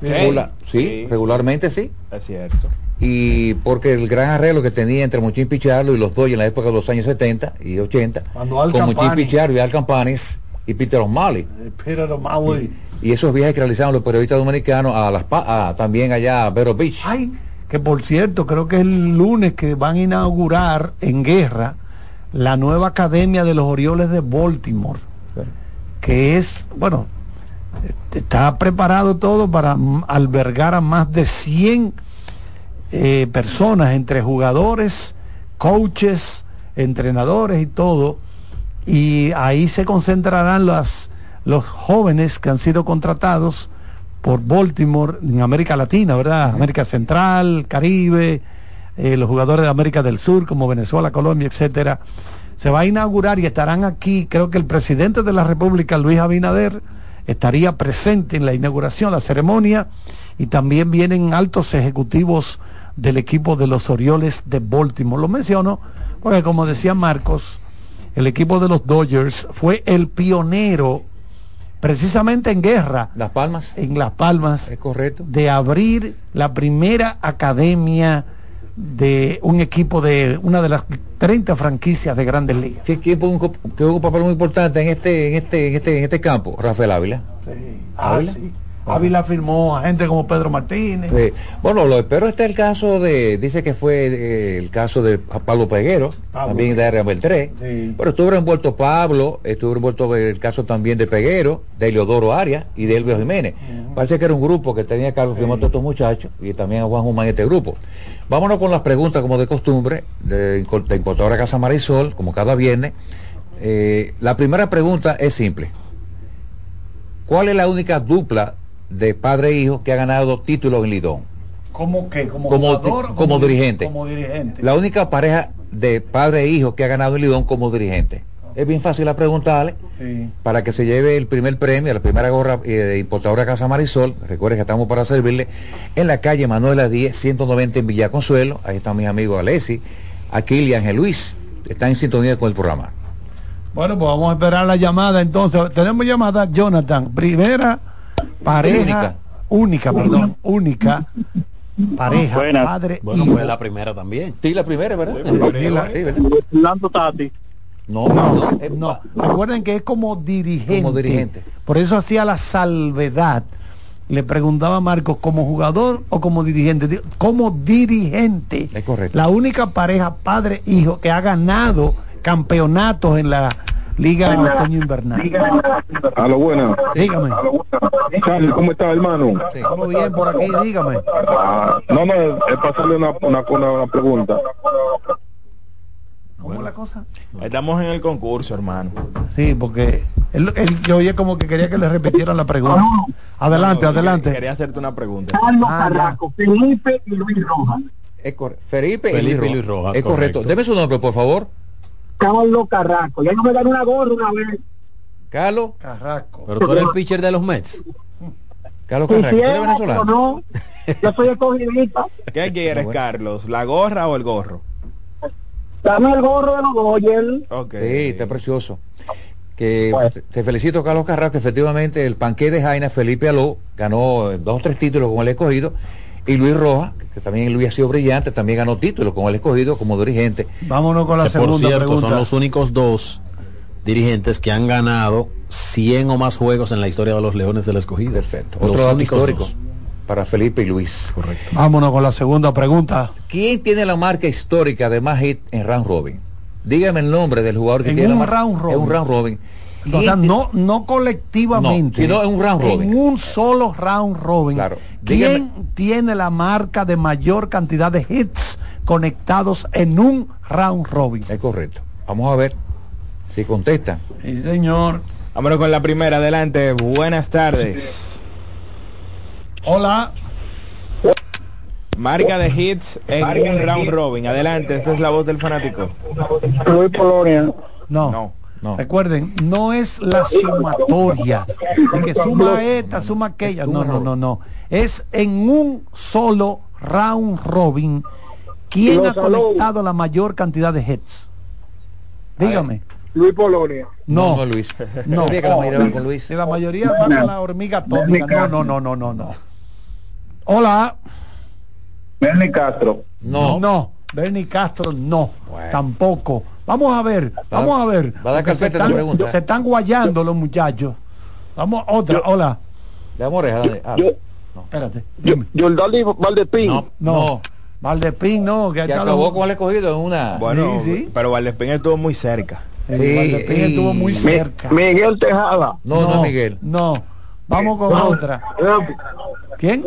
Sí. Regula- sí, Sí, regularmente sí. Es cierto. Y porque el gran arreglo que tenía entre Mochín Pichardo y los Dodgers en la época de los años 70 y 80, Cuando Al con Campani- Pichardo y Al Campanis y Peter O'Malley. Pero Maui. Y esos viajes que realizaban los periodistas dominicanos a las a- también allá a Vero Beach. Ay, que por cierto, creo que es el lunes que van a inaugurar en guerra la nueva academia de los Orioles de Baltimore, que es, bueno, está preparado todo para albergar a más de 100 eh, personas, entre jugadores, coaches, entrenadores y todo, y ahí se concentrarán las, los jóvenes que han sido contratados por Baltimore en América Latina, ¿verdad? América Central, Caribe, eh, los jugadores de América del Sur como Venezuela, Colombia, etcétera. Se va a inaugurar y estarán aquí, creo que el presidente de la República, Luis Abinader, estaría presente en la inauguración, la ceremonia, y también vienen altos ejecutivos del equipo de los Orioles de Baltimore. Lo menciono porque, como decía Marcos, el equipo de los Dodgers fue el pionero precisamente en guerra. Las Palmas. En Las Palmas. Es correcto. De abrir la primera academia de un equipo de una de las 30 franquicias de grandes ligas. Sí, que un, que un papel muy importante en este, en este, en este, en este campo, Rafael Ávila. Ah, Ávila. sí. Ávila firmó a gente como Pedro Martínez. Sí. Bueno, lo pero este es el caso de, dice que fue eh, el caso de Pablo Peguero, Pablo también de Área Beltré. Sí. Pero estuvo envuelto Pablo, estuvo envuelto el caso también de Peguero, de Eleodoro Arias y de Elvio Jiménez. Parece que era un grupo que tenía Carlos Firmó a todos estos muchachos y también a Juan Humán en este grupo. Vámonos con las preguntas como de costumbre, de, de importadora Casa Marisol, como cada viernes. Eh, la primera pregunta es simple. ¿Cuál es la única dupla de padre e hijo que ha ganado dos títulos en Lidón. ¿Cómo que? ¿Como, Como, jugador como dirigente. Como dirigente. La única pareja de padre e hijo que ha ganado en Lidón como dirigente. Es bien fácil a preguntarle Sí. para que se lleve el primer premio, la primera gorra eh, de importadora Casa Marisol. Recuerde que estamos para servirle en la calle Manuela 10, 190 en Villa Consuelo. Ahí están mis amigos Alessi, Aquil y Ángel Luis. Están en sintonía con el programa. Bueno, pues vamos a esperar la llamada entonces. Tenemos llamada, Jonathan. Primera pareja única, perdón, única pareja, Buenas. padre Bueno, hijo. fue la primera también. Sí, la primera, ¿verdad? Sí, la- Lando Tati. No, no, no. Recuerden que es como dirigente. Como dirigente. Por eso hacía la salvedad. Le preguntaba a Marcos, ¿como jugador o como dirigente? Di- Como dirigente. Es correcto. La única pareja padre-hijo que ha ganado campeonatos en la Liga Otoño Invernal. A lo bueno. Dígame. Carlos, ¿cómo está, hermano? Todo bien por aquí, dígame. Ah, no, no, es para hacerle una, una, una, una pregunta. ¿Cómo es la cosa? Estamos en el concurso, hermano. Sí, porque él, él- yo oía como que quería que le repitieran la pregunta. Adelante, No, no, adelante. Quería hacerte una pregunta. Carlos Ah, Felipe y Luis Rojas. Es Felipe, y Felipe Luis y Luis Rojas, Es correcto. correcto. Deme su nombre, por favor. Carlos Carrasco. Ya no me dan una gorra una vez. Carlos. Carrasco. Pero tú eres el pitcher de los Mets. Carlos Carrasco. ¿Tú eres venezolano? no. Yo soy escogidista. ¿Qué quieres, Carlos? ¿La gorra o el gorro? Dame el gorro de los Dodgers. Ok. Sí, está precioso. Que te- te felicito, Carlos Carrasco. Efectivamente, el panque de Jaina, Felipe Aló, ganó dos o tres títulos con el escogido. Y Luis Rojas, que también Luis ha sido brillante, también ganó títulos con el escogido como dirigente. Vámonos con la Que por segunda cierto, pregunta. son los únicos dos dirigentes que han ganado 100 o más juegos en la historia de los Leones del Escogido. Perfecto. Los Otro dato histórico dos. para Felipe y Luis. Correcto. Vámonos con la segunda pregunta. ¿Quién tiene la marca histórica de más hit en round robin? Dígame el nombre del jugador que En tiene un la marca round robin. En un round robin. O sea, ¿Quién ti- no, no colectivamente. No, sino en un round robin. En un solo round robin. Claro. ¿Quién tiene la marca de mayor cantidad de hits conectados en un round robin? Es correcto. Vamos a ver si contesta. Sí, señor. Vámonos con la primera. Adelante. Buenas tardes. Hola. Marca de hits en un round robin. Adelante. Esta es la voz del fanático. Luis Polonia. No. No. No. Recuerden, no es la sumatoria. De que suma esta, suma aquella. No, no, no, no. Es en un solo round robin. ¿Quién ha conectado la mayor cantidad de hits? Dígame. Luis Polonia. No. no, Luis. No. Sabía que la mayoría va con Luis. La mayoría van a la hormiga atómica. No, no, no, no, no, no. Hola. Bernie Castro. No. No. Bernie Castro, no. Bueno. Tampoco. Vamos a ver, Va- vamos a ver. va a dar se están, pregunta. se están guayando los muchachos. Vamos, otra, hola. Le damos oreja, dale. Ah, Yo- Espérate. Jordani Valdespín. no, No. no. Valdepín, no. Que, Que acabó con el escogido en una. Bueno, Sí, sí. pero Valdespín estuvo muy cerca. Eh, Sí, Valdepín y- estuvo muy Mi- cerca. Miguel Tejada. No, no, es Miguel. No. Vamos con otra. ¿Quién?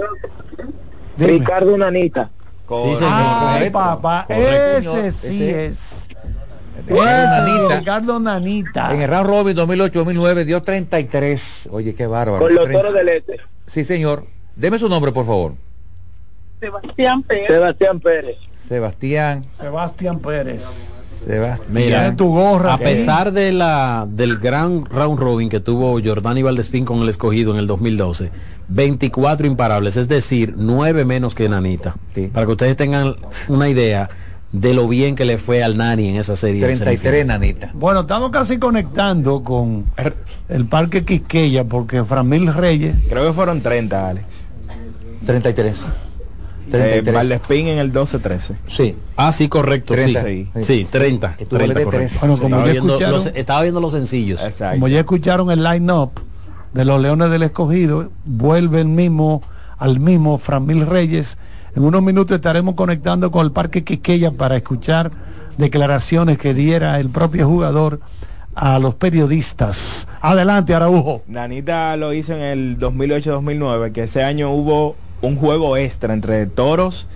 Dime. Ricardo Nanita. Sí, señor. Ay, papá, ese sí Ese- es. Nanita. Ricardo Nanita. En el round robin 2008-2009 dio 33. Oye, qué bárbaro. Con los 30. toros del este. Sí, señor. Deme su nombre, por favor. Sebastián Pérez. Sebastián Pérez. Sebastián. Sebastián Pérez. Sebastián. Mira, tu gorra. A pesar de la del gran round robin que tuvo Jordani Valdespín con el escogido en el 2012, 24 imparables, es decir, 9 menos que Nanita. Sí. Para que ustedes tengan una idea de lo bien que le fue al Nani en esa serie. de 33, semifinal. nanita. Bueno, estamos casi conectando con el Parque Quisqueya porque Framil Reyes Creo que fueron 30, Alex. 33. Eh, 33. Valdespín en el 12-13. Sí. Ah, sí, correcto. 30. Sí, sí, 30. Que tuvo 30 de correcto. tres. Bueno, Sí, como estaba, ya viendo escucharon- los, estaba viendo los sencillos. Exacto. Como ya escucharon el line-up de los Leones del Escogido, vuelve el mismo, al mismo Framil Reyes. En unos minutos estaremos conectando con el Parque Quisqueya para escuchar declaraciones que diera el propio jugador a los periodistas. Adelante, Araujo. Nanita lo hizo en el 2008-2009, que ese año hubo un juego extra entre toros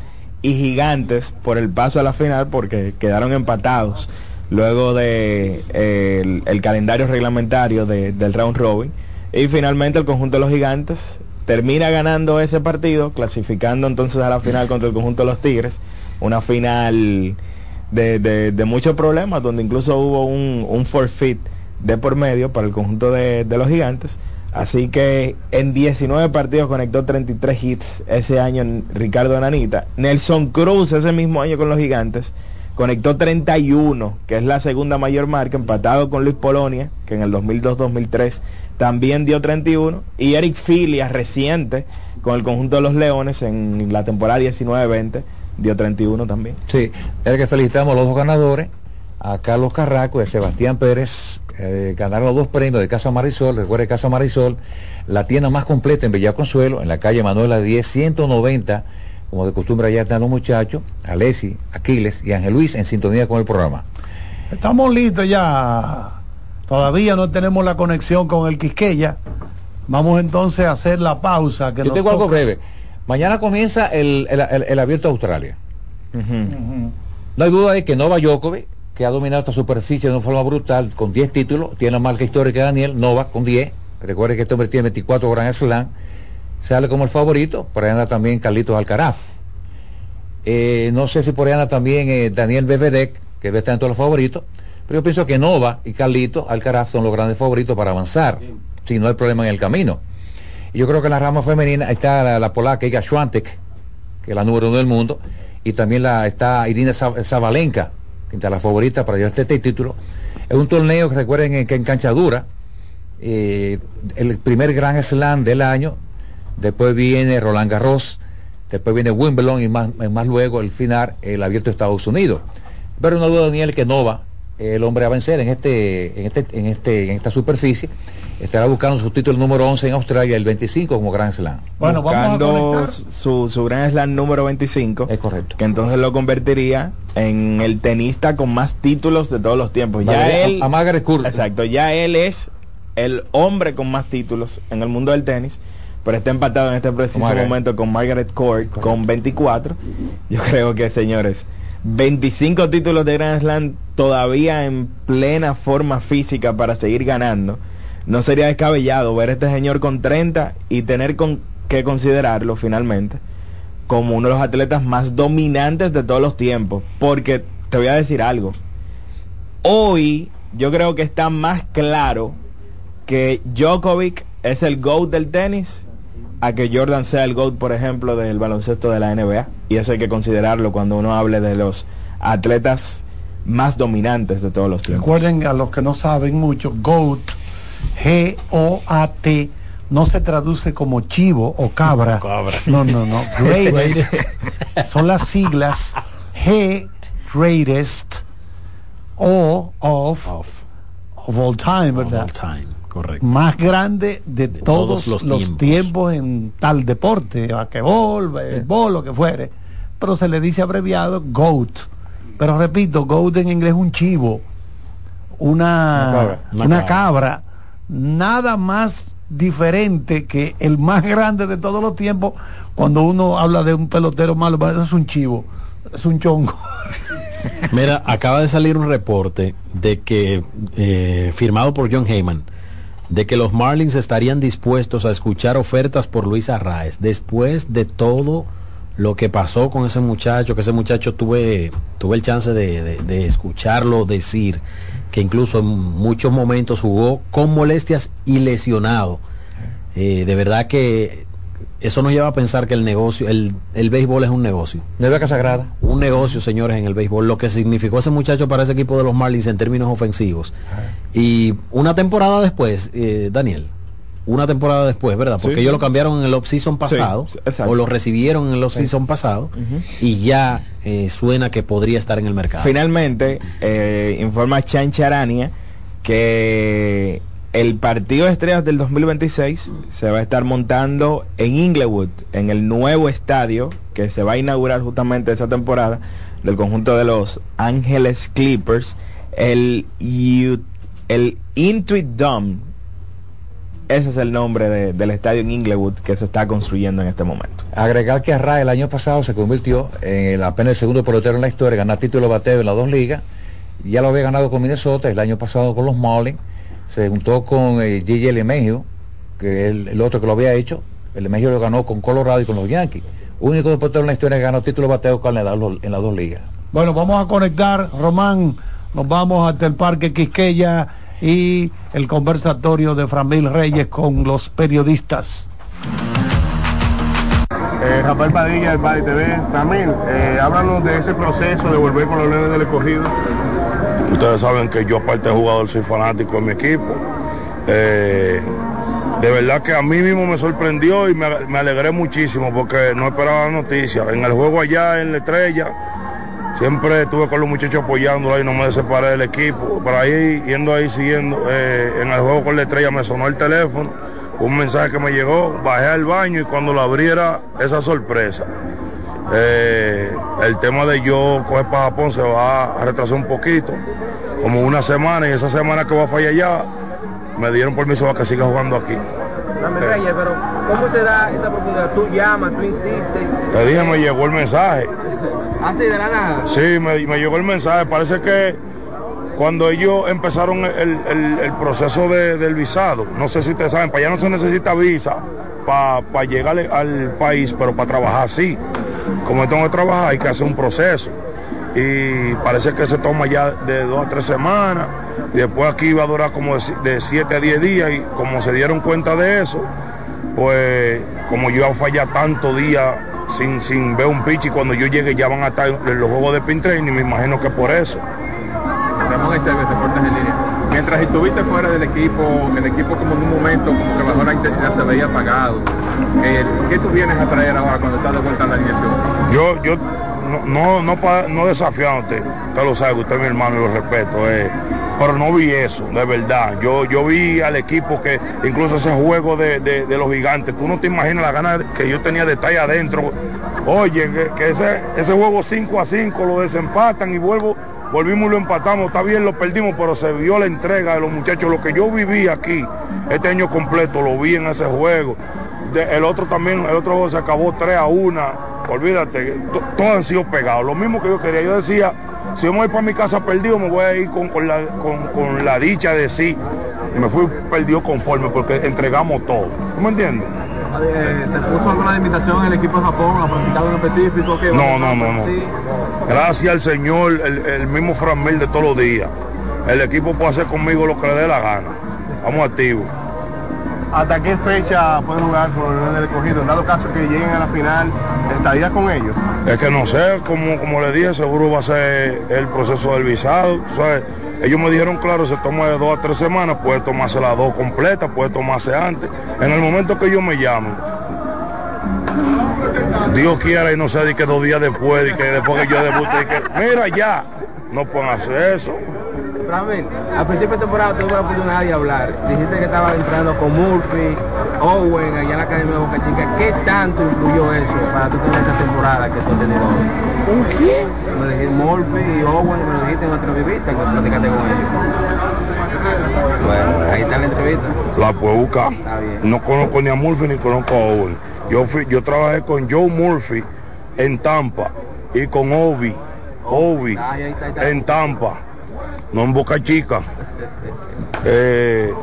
y gigantes por el paso a la final porque quedaron empatados luego de eh, el, calendario reglamentario de- del round robin y finalmente el conjunto de los gigantes termina ganando ese partido, clasificando entonces a la final contra el conjunto de los Tigres, una final de, de, muchos problemas, donde incluso hubo un, un forfeit de por medio para el conjunto de, de los gigantes. Así que en 19 partidos conectó 33 hits ese año Ricardo Nanita. Nelson Cruz ese mismo año con los gigantes conectó 31, que es la segunda mayor marca, empatado con Luis Polonia, que en el 2002-2003 también dio 31, y Eric Filia, reciente, con el conjunto de los Leones en la temporada 19-20, dio 31 también. Sí, es que felicitamos a los dos ganadores, a Carlos Carraco y a Sebastián Pérez, eh, ganaron los dos premios de Casa Marisol, recuerde Casa Marisol, la tienda más completa en Villa Consuelo, en la calle Manuela 10, 190, como de costumbre allá están los muchachos, Alessi, Aquiles y Ángel Luis en sintonía con el programa. Estamos listos ya. Todavía no tenemos la conexión con el Quisqueya. Vamos entonces a hacer la pausa. Que Yo tengo algo breve. Mañana comienza el, el- el- el abierto de Australia. No hay duda de que Nova Djokovic, que ha dominado esta superficie de una forma brutal, con 10 títulos, tiene la marca histórica de Daniel, Nova con 10. Recuerde que este hombre tiene 24 Grand Slam. Sale como el favorito, por ahí anda también Carlitos Alcaraz. Eh, no sé si por ahí anda también eh, Daniel Bebedec, que estar entre los favoritos. Pero yo pienso que Nova y Carlitos Alcaraz son los grandes favoritos para avanzar, si no hay problema en el camino. Y yo creo que en la rama femenina está la, la polaca Iga Swiatek, que es la número uno del mundo, y también la, está Irina Zab- Zabalenka, que está la favorita para llevar este título. Es un torneo que recuerden que en cancha dura, eh, el primer gran slam del año, después viene Roland Garros, después viene Wimbledon y más, más luego el final, el abierto de Estados Unidos. Pero no duda, Daniel, que Nova, el hombre a vencer en este, en este, en este, en esta superficie, estará buscando su título número 11 en Australia, el 25 como Grand Slam. Bueno, vamos a buscando conectar. su, su Grand Slam número 25. Es correcto. Que entonces lo convertiría en el tenista con más títulos de todos los tiempos. Ya Vale, a- él, a Margaret Court. Exacto, ya él es el hombre con más títulos en el mundo del tenis. Pero está empatado en este preciso Margaret. momento con Margaret Court con 24. Yo creo que, señores, 25 títulos de Grand Slam todavía en plena forma física para seguir ganando. No sería descabellado ver a este señor con 30 y tener con, que considerarlo finalmente como uno de los atletas más dominantes de todos los tiempos. Porque te voy a decir algo. Hoy yo creo que está más claro que Djokovic es el GOAT del tenis a que Jordan sea el GOAT, por ejemplo, del baloncesto de la NBA. Y eso hay que considerarlo cuando uno hable de los atletas más dominantes de todos los tiempos. Recuerden a los que no saben mucho, GOAT, G-O-A-T, no se traduce como chivo o cabra. No, no, no. Greatest. son las siglas G, greatest, O, of, of, all time, ¿verdad? All time, correcto. Más grande de, todos, todos los los, tiempos. tiempos. en tal deporte, basquetbol, béisbol, lo que fuere. Pero se le dice abreviado GOAT. Pero repito, GOAT en inglés es un chivo, una, Una cabra. una Una cabra. Nada más diferente que el más grande de todos los tiempos. Cuando uno habla de un pelotero malo, eso es un chivo, es un chongo. Mira, acaba de salir un reporte de que, eh, firmado por John Heyman, de que los Marlins estarían dispuestos a escuchar ofertas por Luis Arraez después de todo lo que pasó con ese muchacho, que ese muchacho tuve, tuve el chance de, de- escucharlo decir que incluso en muchos momentos jugó con molestias y lesionado. Eh, de verdad que eso nos lleva a pensar que el negocio, el, el béisbol es un negocio. De vaca sagrada. Un negocio, señores, en el béisbol. Lo que significó ese muchacho para ese equipo de los Marlins en términos ofensivos. Y una temporada después, eh, Daniel, una temporada después, ¿verdad? Porque Sí, ellos lo cambiaron en el off-season pasado, Sí, exacto. o lo recibieron en el off-season pasado, y ya eh, suena que podría estar en el mercado. Finalmente, eh, informa Chan Charania que el partido de estrellas del 2026 se va a estar montando en Inglewood, en el nuevo estadio que se va a inaugurar justamente esa temporada del conjunto de los Ángeles Clippers, el, U- el Intuit Dome. Ese es el nombre de- del estadio en Inglewood que se está construyendo en este momento. Agregar que Arrae el año pasado se convirtió en el apenas el segundo pelotero en la historia, ganar título de bateo en las dos ligas. Ya lo había ganado con Minnesota, el año pasado con los Marlins. Se juntó con eh, Gigi LeMahieu, que es el, el otro que lo había hecho. El de México lo ganó con Colorado y con los Yankees. Único pelotero en la historia que ganó título de bateo con en las dos- en las dos ligas. Bueno, vamos a conectar, Román, nos vamos hasta el Parque Quisqueya y el conversatorio de Framil Reyes con los periodistas. Eh, Rafael Padilla del Padre TV. También, eh, háblanos de ese proceso de volver con los Leones del Escogido. Ustedes saben que yo aparte de jugador soy fanático de mi equipo. Eh, de verdad que a mí mismo me sorprendió y me, me alegré muchísimo porque no esperaba la noticia. En el juego allá en la estrella, siempre estuve con los muchachos apoyándolo ahí, no me separé del equipo. Por ahí, yendo ahí, siguiendo, eh, en el juego con la estrella me sonó el teléfono, un mensaje que me llegó, bajé al baño y cuando lo abrí era esa sorpresa. Eh, el tema de yo coger para Japón se va a retrasar un poquito, como una semana, y esa semana que voy a fallar allá, me dieron permiso para que siga jugando aquí. Dame Reyes, pero ¿cómo se da esa oportunidad? Tú llamas, tú insistes. Te dije, me llegó el mensaje. Así de la nada. Sí, me, me llegó el mensaje. Parece que cuando ellos empezaron el, el- el proceso de- del visado, no sé si ustedes saben, para allá no se necesita visa para llegar al país, pero para trabajar sí. Como tengo que trabajar, hay que hacer un proceso. Y parece que se toma ya de dos a tres semanas. Y después aquí iba a durar como de, si- de siete a diez días. Y como se dieron cuenta de eso, pues como yo iba a fallar tantos días sin, sin ver un pitch cuando yo llegue ya van a estar los juegos de pin training, me imagino que por eso. Mientras estuviste fuera del equipo, el equipo como en un momento, como que bajó la intensidad, se veía apagado. Eh, ¿Qué tú vienes a traer ahora cuando estás de vuelta a la alineación? Yo, yo no, no, no, no desafiándote, usted lo sabe, usted es mi hermano y lo respeto, eh, pero no vi eso, de verdad. Yo, yo vi al equipo que, incluso ese juego de, de- los gigantes, tú no te imaginas la ganas que yo tenía de estar ahí adentro. Oye, que, que ese, ese juego 5 a 5 lo desempatan y vuelvo, volvimos y lo empatamos, está bien, lo perdimos, pero se vio la entrega de los muchachos, lo que yo viví aquí, este año completo, lo vi en ese juego. El otro también, el otro juego se acabó 3 a 1. Olvídate, to- todos han sido pegados. Lo mismo que yo quería. Yo decía, si yo me voy para mi casa perdido, me voy a ir con, con la, con- con la dicha de sí. Y me fui perdido conforme porque entregamos todo. ¿Tú me entiendes? Eh, ¿Te puso alguna invitación el equipo de Japón a practicar un específico? ¿Qué? No, no, no, no. Gracias al Señor, el, el mismo Framil de todos los días. El equipo puede hacer conmigo lo que le dé la gana. Vamos activos. ¿Hasta qué fecha pueden jugar con Escogido? En dado caso que lleguen a la final, ¿estarías con ellos? Es que no sé, como, como le dije, seguro va a ser el proceso del visado. ¿sabes? Ellos me dijeron, claro, se toma de dos a tres semanas, puede tomarse las dos completas, puede tomarse antes. En el momento que ellos me llamen, Dios quiera y no sé de que dos días después, de que después que yo debute, de que, mira ya, no pueden hacer eso. Ramel, al principio de temporada tuve la oportunidad de hablar. Dijiste que estaba entrando con Murphy, Owen, allá en la Academia de Boca Chica. ¿Qué tanto influyó eso para tú tener esta temporada que tú has tenido hoy? ¿Un quién? Me dijiste Murphy y Owen, me lo dijiste en otra entrevista que platicaste con ellos. Bueno, ahí está la entrevista. La puedo buscar. No conozco ni a Murphy ni conozco a Owen. Yo, fui, yo trabajé con Joe Murphy en Tampa y con Obi, Obi en Tampa, no en Boca Chica. Eh,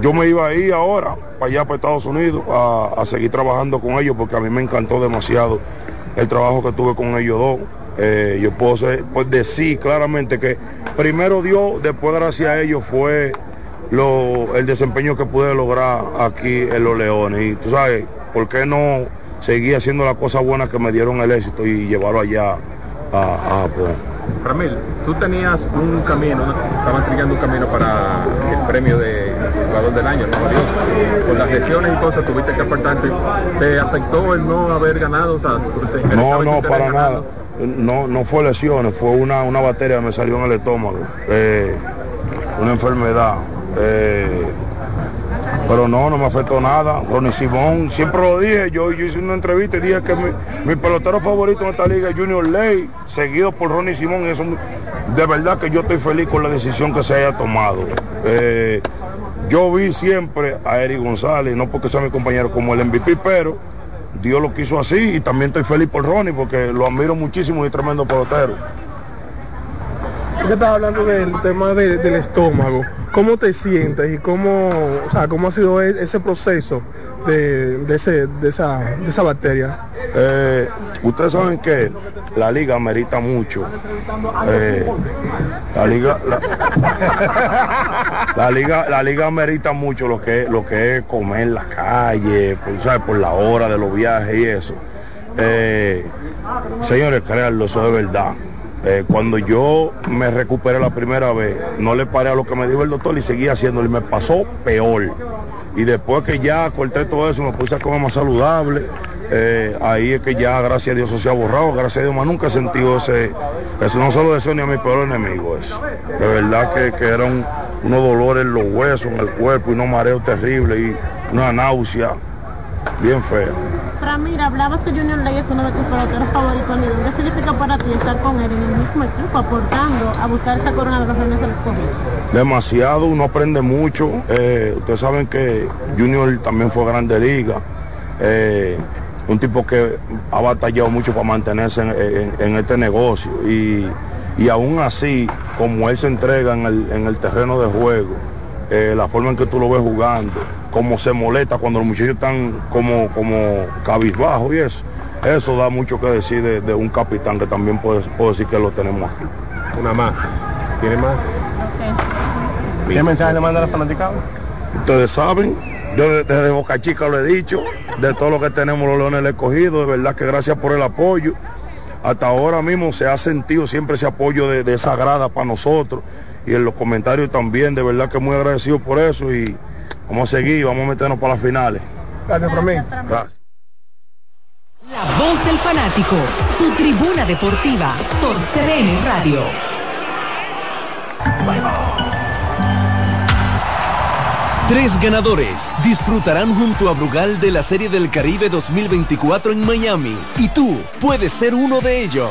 yo me iba ahí ahora para allá para Estados Unidos a, a seguir trabajando con ellos porque a mí me encantó demasiado el trabajo que tuve con ellos dos. Eh, yo puedo pues decir claramente que primero Dios, después gracias a ellos fue lo, el desempeño que pude lograr aquí en Los Leones. Y tú sabes, ¿por qué no seguir haciendo las cosas buenas que me dieron el éxito y llevarlo allá a, a Japón? Ramil, tú tenías un camino, ¿no? estabas trillando un camino para el premio de jugador del año. Con las lesiones y cosas tuviste que apartarte. ¿Te afectó el no haber ganado? O sea, ¿te No, no, para nada. No, no fue lesiones, fue una, una bacteria que me salió en el estómago. Eh, una enfermedad. Eh, pero no, no me afectó nada. Ronnie Simón, siempre lo dije, yo, yo hice una entrevista y dije que mi, mi pelotero favorito en esta liga es Junior Ley, seguido por Ronnie Simón. Y eso, de verdad que yo estoy feliz con la decisión que se haya tomado. Eh, yo vi siempre a Eric González, no porque sea mi compañero como el MVP, pero Dios lo quiso así y también estoy feliz por Ronnie porque lo admiro muchísimo y es tremendo pelotero. Usted estaba hablando del tema de- del estómago. ¿Cómo te sientes y cómo, o sea, cómo ha sido e- ese proceso de, ese, de, esa, de esa bacteria? Eh, ustedes saben que la liga merita mucho. Eh, la liga, la, liga, la liga merita mucho lo que, lo que es comer en la calle, por, ¿sabes? por la hora de los viajes y eso. Eh, señores, créanlo, eso es verdad. Cuando yo me recuperé la primera vez, no le paré a lo que me dijo el doctor y seguía haciéndolo y me pasó peor. Y después que ya corté todo eso, me puse a comer más saludable. eh, ahí es que ya, gracias a Dios, eso se ha borrado. Gracias a Dios, más nunca he sentido ese. Eso no se lo deseo ni a mi peor enemigo. Eso. De verdad que, que eran unos dolores en los huesos, en el cuerpo, y unos mareos terribles y una náusea bien fea. Ramiro, hablabas que Junior Ley es uno de tus peloteros favoritos. ¿Y ¿Qué significa para ti estar con él en el mismo equipo, aportando a buscar esta corona de los Reyes del Escogido? demasiado, uno aprende mucho. Eh, ustedes saben que Junior también fue grande liga. Eh, un tipo que ha batallado mucho para mantenerse en, en- en este negocio. Y, y aún así, como él se entrega en el, en el terreno de juego, eh, la forma en que tú lo ves jugando, cómo se molesta cuando los muchachos están como, como cabizbajos y eso. Eso da mucho que decir de, de un capitán que también puedo, puedo decir que lo tenemos aquí. Una más. ¿Tiene más? ¿Qué mensaje le manda a la fanaticada? Ustedes saben, yo de- desde Boca Chica lo he dicho, de todo lo que tenemos los Leones del Escogido, de verdad que gracias por el apoyo. Hasta ahora mismo se ha sentido siempre ese apoyo de, de esa grada para nosotros y en los comentarios también, de verdad que muy agradecido por eso y vamos a seguir, vamos a meternos para las finales. Gracias por mí. Gracias. La voz del fanático, tu tribuna deportiva por CDN Radio. Tres ganadores disfrutarán junto a Brugal de la Serie del Caribe 2024 en Miami y tú puedes ser uno de ellos.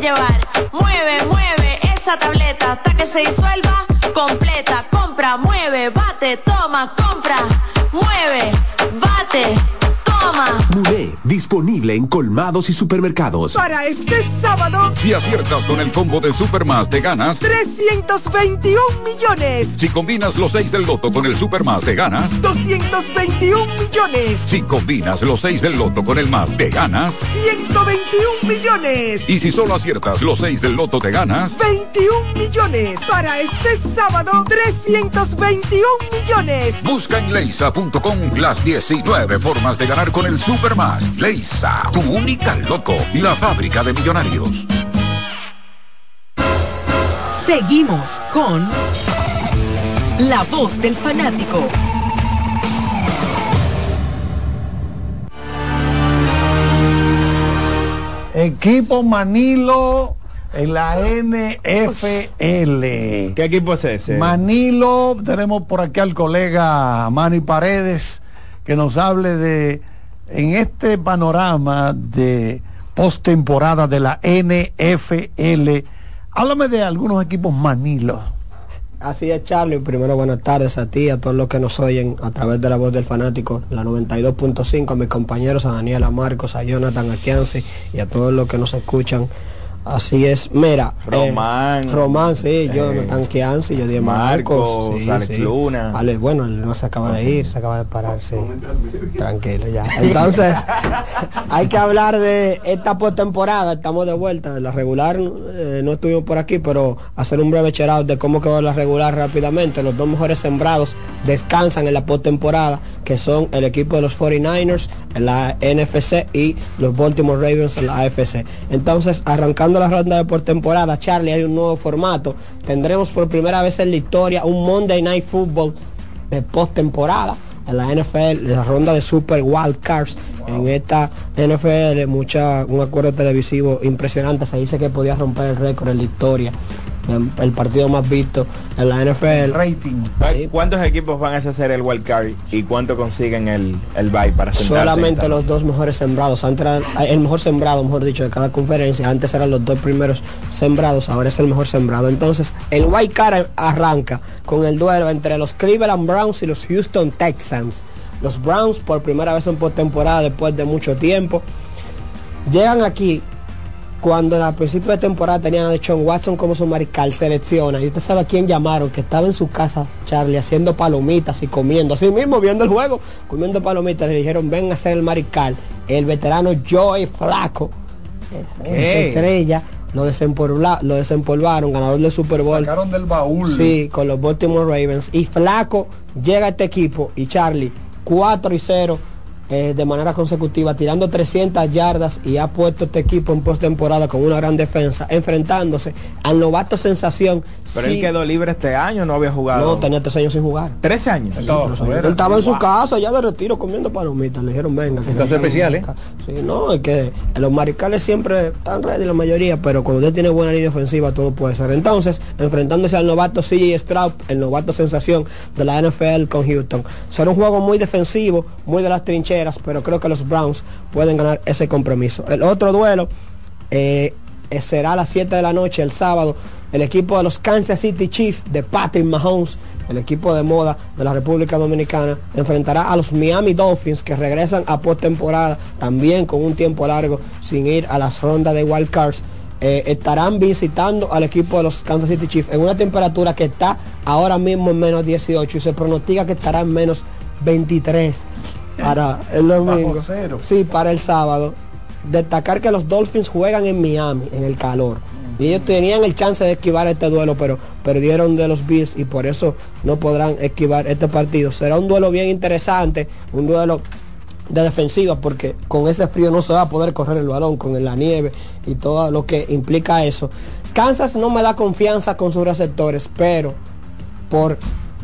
Llevar. Mueve, mueve esa tableta hasta que se disuelva completa. Compra, mueve, bate, toma, compra, mueve, disponible. En colmados y supermercados. Para este sábado, Si aciertas con el combo de Supermas, te ganas. 321 millones. Si combinas los 6 del loto con el Supermas, te ganas. 221 millones. Si combinas los 6 del loto con el más, te ganas. 121 millones. Y si solo aciertas los 6 del loto, te ganas. 21 millones. Para este sábado, 321 millones. Busca en leisa.com las 19 formas de ganar con el Supermas. Leisa, tu única loto, la fábrica de millonarios. Seguimos con La Voz del Fanático. Equipo Manilo en la NFL. ¿Qué equipo es ese? Manilo, tenemos por aquí al colega Manny Paredes que nos hable de en este panorama de postemporada de la NFL. Háblame de algunos equipos Manilo. Así es, Charlie. Primero, buenas tardes a ti, a todos los que nos oyen a través de la voz del fanático, la 92.5, a mis compañeros, a Daniela Marcos, a Jonathan Arquianzi y a todos los que nos escuchan. Así es, mira. Román. eh, Román, sí, Eh, Jonathan Arquianzi, yo dije Marcos. Marcos, sí, Alex sí. Luna. Ale, bueno, él no se acaba de ir, se acaba de parar, sí. Tranquilo ya. Entonces, hay que hablar de esta postemporada, estamos de vuelta, la regular eh, no estuvimos por aquí, pero hacer un breve check de cómo quedó la regular rápidamente. Los dos mejores sembrados descansan en la postemporada, que son el equipo de los 49ers en la NFC y los Baltimore Ravens en la AFC. Entonces, arrancando la ronda de postemporada, Charlie, hay un nuevo formato. Tendremos por primera vez en la historia un Monday Night Football de postemporada en la NFL, la ronda de Super Wild Cards en esta NFL, mucha, un acuerdo televisivo impresionante, se dice que podía romper el récord en la historia, el partido más visto en la NFL. rating. ¿Cuántos equipos van a hacer el wild card y cuánto consiguen el, el bye para sentarse? Solamente en los dos mejores sembrados, antes era el mejor sembrado, mejor dicho, de cada conferencia, antes eran los dos primeros sembrados, ahora es el mejor sembrado. Entonces, el White Card arranca con el duelo entre los Cleveland Browns y los Houston Texans. Los Browns por primera vez en postemporada después de mucho tiempo. Llegan aquí cuando a principio de temporada tenían a Deshaun Watson como su mariscal, selecciona. Y usted sabe a quién llamaron, que estaba en su casa, Charlie, haciendo palomitas y comiendo. Así mismo, viendo el juego, comiendo palomitas. Le dijeron, ven a ser el mariscal. El veterano Joey Flaco, esa ¿Qué? estrella, lo, lo desempolvaron, ganador del Super Bowl. Sacaron del baúl. Sí, con los Baltimore Ravens. Y Flaco llega a este equipo y Charlie 4 y 0 eh, de manera consecutiva, tirando 300 yardas y ha puesto este equipo en postemporada con una gran defensa, enfrentándose al novato sensación. Pero sí, él quedó libre este año, no había jugado. no, tenía tres años sin jugar. ¿Tres años? Sí, él estaba en su casa ya de retiro comiendo palomitas. Le dijeron, venga. que Caso especial, ¿eh? Sí, no, es que los maricales siempre están ready la mayoría, pero cuando usted tiene buena línea ofensiva todo puede ser. Entonces, enfrentándose al novato CJ Stroud, el novato sensación de la NFL con Houston. Será un juego muy defensivo, muy de las trincheras, pero creo que los Browns pueden ganar ese compromiso. El otro duelo eh, será a las 7 de la noche el sábado. El equipo de los Kansas City Chiefs de Patrick Mahomes, el equipo de moda de la República Dominicana, enfrentará a los Miami Dolphins que regresan a postemporada también con un tiempo largo sin ir a las rondas de wild cards. Eh, estarán visitando al equipo de los Kansas City Chiefs en una temperatura que está ahora mismo en menos 18 y se pronostica que estará en menos 23 para el domingo. Sí, para el sábado. Destacar que los Dolphins juegan en Miami, en el calor. Y ellos tenían el chance de esquivar este duelo, pero perdieron de los Bills y por eso no podrán esquivar este partido. Será un duelo bien interesante, un duelo de defensiva, porque con ese frío no se va a poder correr el balón, con la nieve y todo lo que implica eso. Kansas no me da confianza con sus receptores, pero por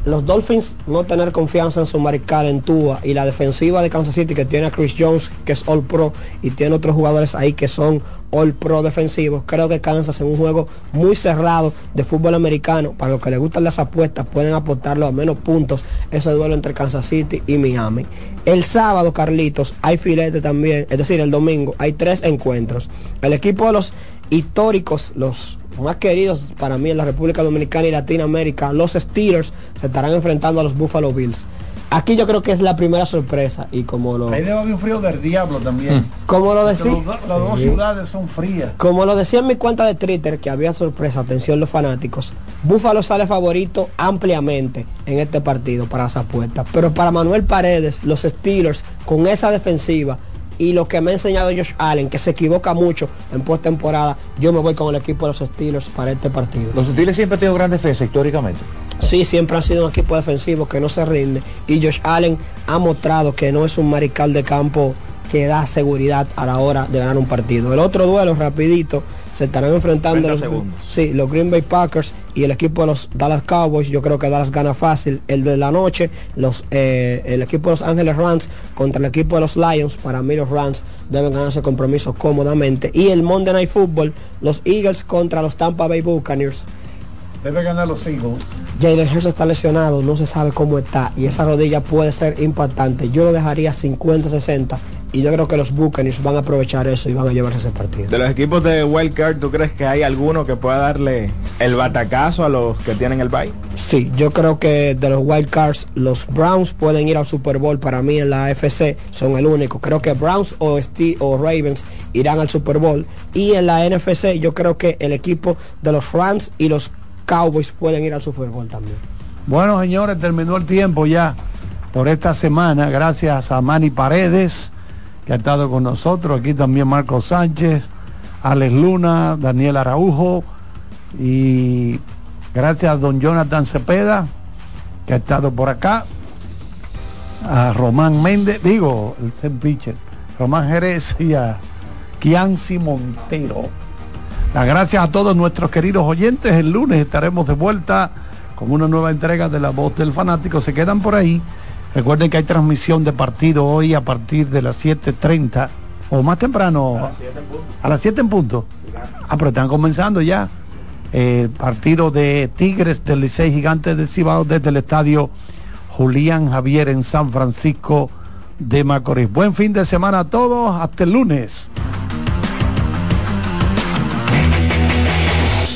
los Dolphins no tener confianza en su mariscal en Tua y la defensiva de Kansas City que tiene a Chris Jones que es All Pro y tiene otros jugadores ahí que son All Pro defensivos. Creo que Kansas en un juego muy cerrado de fútbol americano, para los que les gustan las apuestas, pueden aportarlo a menos puntos ese duelo entre Kansas City y Miami. El sábado, Carlitos, hay filete también, es decir, el domingo hay tres encuentros. El equipo de los históricos, los más queridos para mí en la República Dominicana y Latinoamérica, los Steelers se estarán enfrentando a los Buffalo Bills. Aquí yo creo que es la primera sorpresa y como lo Ahí debe haber un frío del diablo también. como lo decía Las dos ciudades son frías. como lo decía en mi cuenta de Twitter que había sorpresa, atención los fanáticos. Búfalo sale favorito ampliamente en este partido para las apuestas, pero para Manuel Paredes, los Steelers con esa defensiva y lo que me ha enseñado Josh Allen, que se equivoca mucho en postemporada, yo me voy con el equipo de los Steelers para este partido. Los Steelers siempre han tenido gran defensa históricamente. Sí, siempre ha sido un equipo defensivo que no se rinde y Josh Allen ha mostrado que no es un mariscal de campo que da seguridad a la hora de ganar un partido. El otro duelo rapidito se estarán enfrentando 30 los, sí, los Green Bay Packers y el equipo de los Dallas Cowboys. Yo creo que Dallas gana fácil. El de la noche, los, eh, el equipo de los Ángeles Rams contra el equipo de los Lions. Para mí los Rams deben ganar ese compromiso cómodamente. Y el Monday Night Football, los Eagles contra los Tampa Bay Buccaneers. Debe ganar los Eagles. Jalen Hurts está lesionado, no se sabe cómo está y esa rodilla puede ser impactante. Yo lo dejaría 50-60 y yo creo que los Buccaneers van a aprovechar eso y van a llevarse ese partido. De los equipos de Wildcard, ¿tú crees que hay alguno que pueda darle el batacazo a los que tienen el bye? Sí, yo creo que de los wild cards los Browns pueden ir al Super Bowl para mí en la AFC son el único. Creo que Browns o, Ste- o Ravens irán al Super Bowl y en la NFC yo creo que el equipo de los Rams y los Cowboys pueden ir al Super Bowl también. Bueno, señores, terminó el tiempo ya por esta semana. Gracias a Manny Paredes, que ha estado con nosotros. Aquí también Marco Sánchez, Alex Luna, Daniel Araujo. Y gracias a don Jonathan Cepeda, que ha estado por acá. A Román Méndez, digo, el set pitcher, Román Jerez y a Kianci Montero. Las gracias a todos nuestros queridos oyentes. El lunes estaremos de vuelta con una nueva entrega de La Voz del Fanático. Se quedan por ahí. Recuerden que hay transmisión de partido hoy a partir de las 7.30 o más temprano. A las 7 en punto. Ah, pero están comenzando ya. El partido de Tigres del Licey Gigantes del Cibao desde el estadio Julián Javier en San Francisco de Macorís. Buen fin de semana a todos. Hasta el lunes.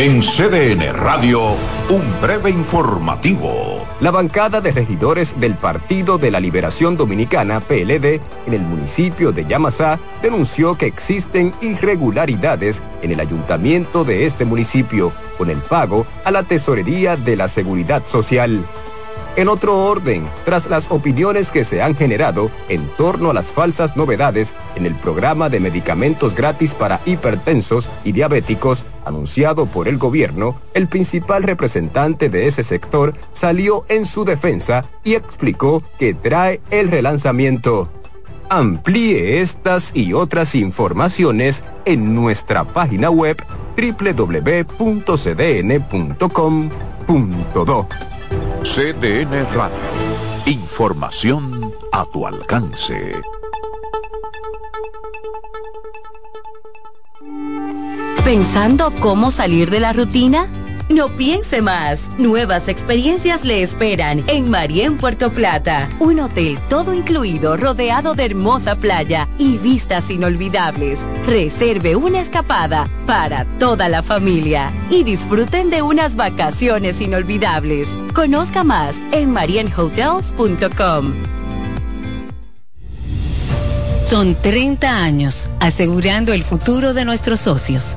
En CDN Radio, un breve informativo. La bancada de regidores del Partido de la Liberación Dominicana, PLD, en el municipio de Yamasá, denunció que existen irregularidades en el ayuntamiento de este municipio con el pago a la Tesorería de la Seguridad Social. En otro orden, tras las opiniones que se han generado en torno a las falsas novedades en el programa de medicamentos gratis para hipertensos y diabéticos anunciado por el gobierno, el principal representante de ese sector salió en su defensa y explicó que trae el relanzamiento. Amplíe estas y otras informaciones en nuestra página web www.cdn.com.do. CDN Radio. Información a tu alcance. ¿Pensando cómo salir de la rutina? No piense más. Nuevas experiencias le esperan en Marien Puerto Plata. Un hotel todo incluido, rodeado de hermosa playa y vistas inolvidables. Reserve una escapada para toda la familia y disfruten de unas vacaciones inolvidables. Conozca más en marienhotels.com. Son 30 años asegurando el futuro de nuestros socios.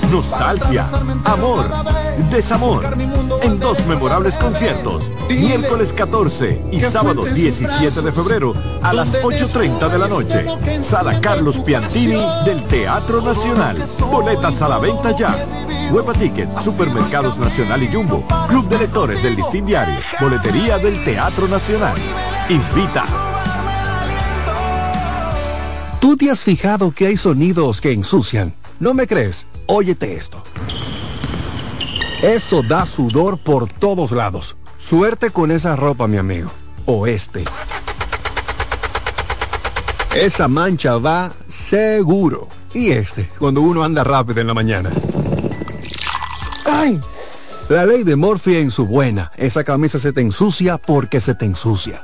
nostalgia, amor, desamor, en dos memorables conciertos, miércoles 14 y sábado 17 de febrero a las 8.30 de la noche. Sala Carlos Piantini del Teatro Nacional. Boletas a la venta ya. Huepa Ticket, Supermercados Nacional y Jumbo, Club de Lectores del Listín Diario, Boletería del Teatro Nacional. Invita. ¿Tú te has fijado que hay sonidos que ensucian? ¿No me crees? Óyete esto. Eso da sudor por todos lados. Suerte con esa ropa, mi amigo. O este. Esa mancha va seguro. Y este, cuando uno anda rápido en la mañana. ¡Ay! La ley de Morphy en su buena. Esa camisa se te ensucia porque se te ensucia.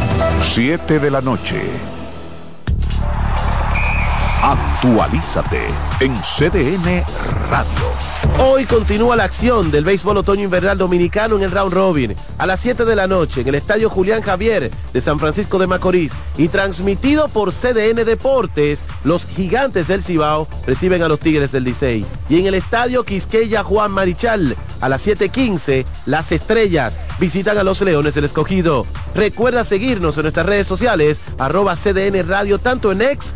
7 de la noche. Actualízate en CDN Radio. Hoy continúa la acción del béisbol otoño invernal dominicano en el round robin a las 7 de la noche en el estadio Julián Javier de San Francisco de Macorís y transmitido por CDN Deportes, los gigantes del Cibao reciben a los Tigres del Licey. Y en el estadio Quisqueya Juan Marichal a las 7:15 las estrellas visitan a los Leones del Escogido. Recuerda seguirnos en nuestras redes sociales arroba CDN Radio tanto en X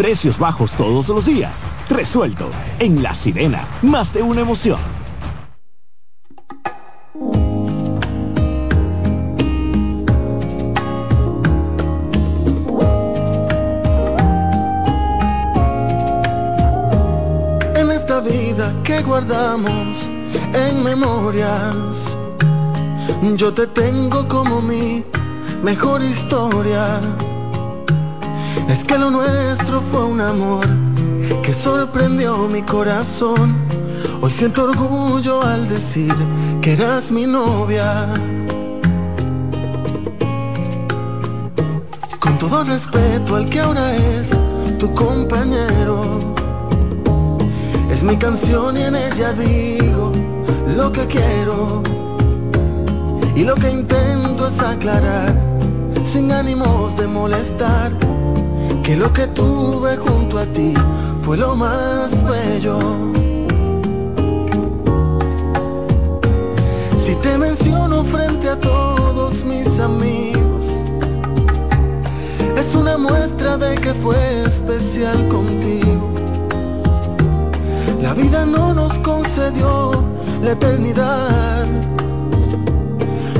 Precios bajos todos los días. Resuelto. En La Sirena, más de una emoción. En esta vida que guardamos en memorias, yo te tengo como mi mejor historia. Es que lo nuestro fue un amor que sorprendió mi corazón. Hoy siento orgullo al decir que eras mi novia. Con todo respeto al que ahora es tu compañero. Es mi canción y en ella digo lo que quiero. Y lo que intento es aclarar, sin ánimos de molestar, que lo que tuve junto a ti fue lo más bello. Si te menciono frente a todos mis amigos, es una muestra de que fue especial contigo. La vida no nos concedió la eternidad,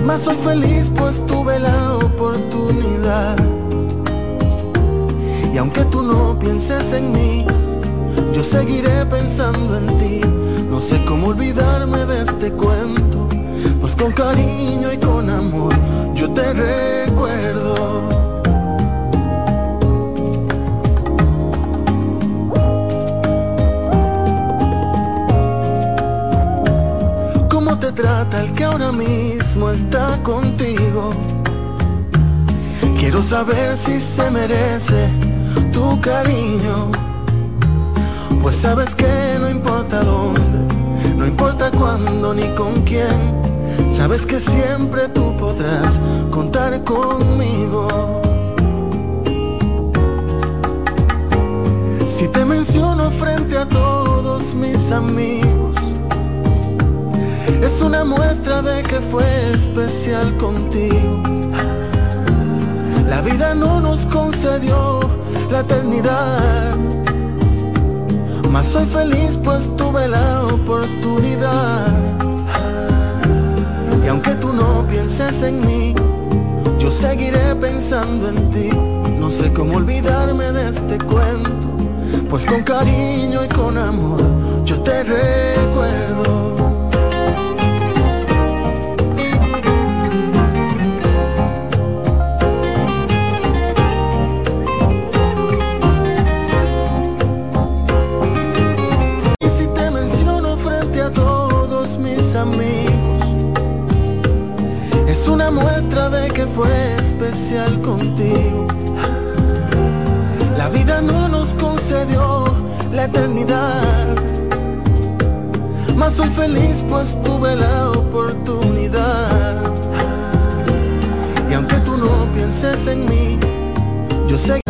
mas soy feliz pues tuve la oportunidad. Y aunque tú no pienses en mí, yo seguiré pensando en ti. No sé cómo olvidarme de este cuento, pues con cariño y con amor yo te recuerdo. ¿Cómo te trata el que ahora mismo está contigo? Quiero saber si se merece tu cariño. Pues sabes que no importa dónde, no importa cuándo ni con quién. Sabes que siempre tú podrás contar conmigo. Si te menciono frente a todos mis amigos, es una muestra de que fue especial contigo. La vida no nos concedió la eternidad, mas soy feliz pues tuve la oportunidad. Y aunque tú no pienses en mí, yo seguiré pensando en ti. No sé cómo olvidarme de este cuento, pues con cariño y con amor yo te recuerdo. olvidar. Mas soy feliz pues tuve la oportunidad. Y aunque tú no pienses en mí, yo sé que...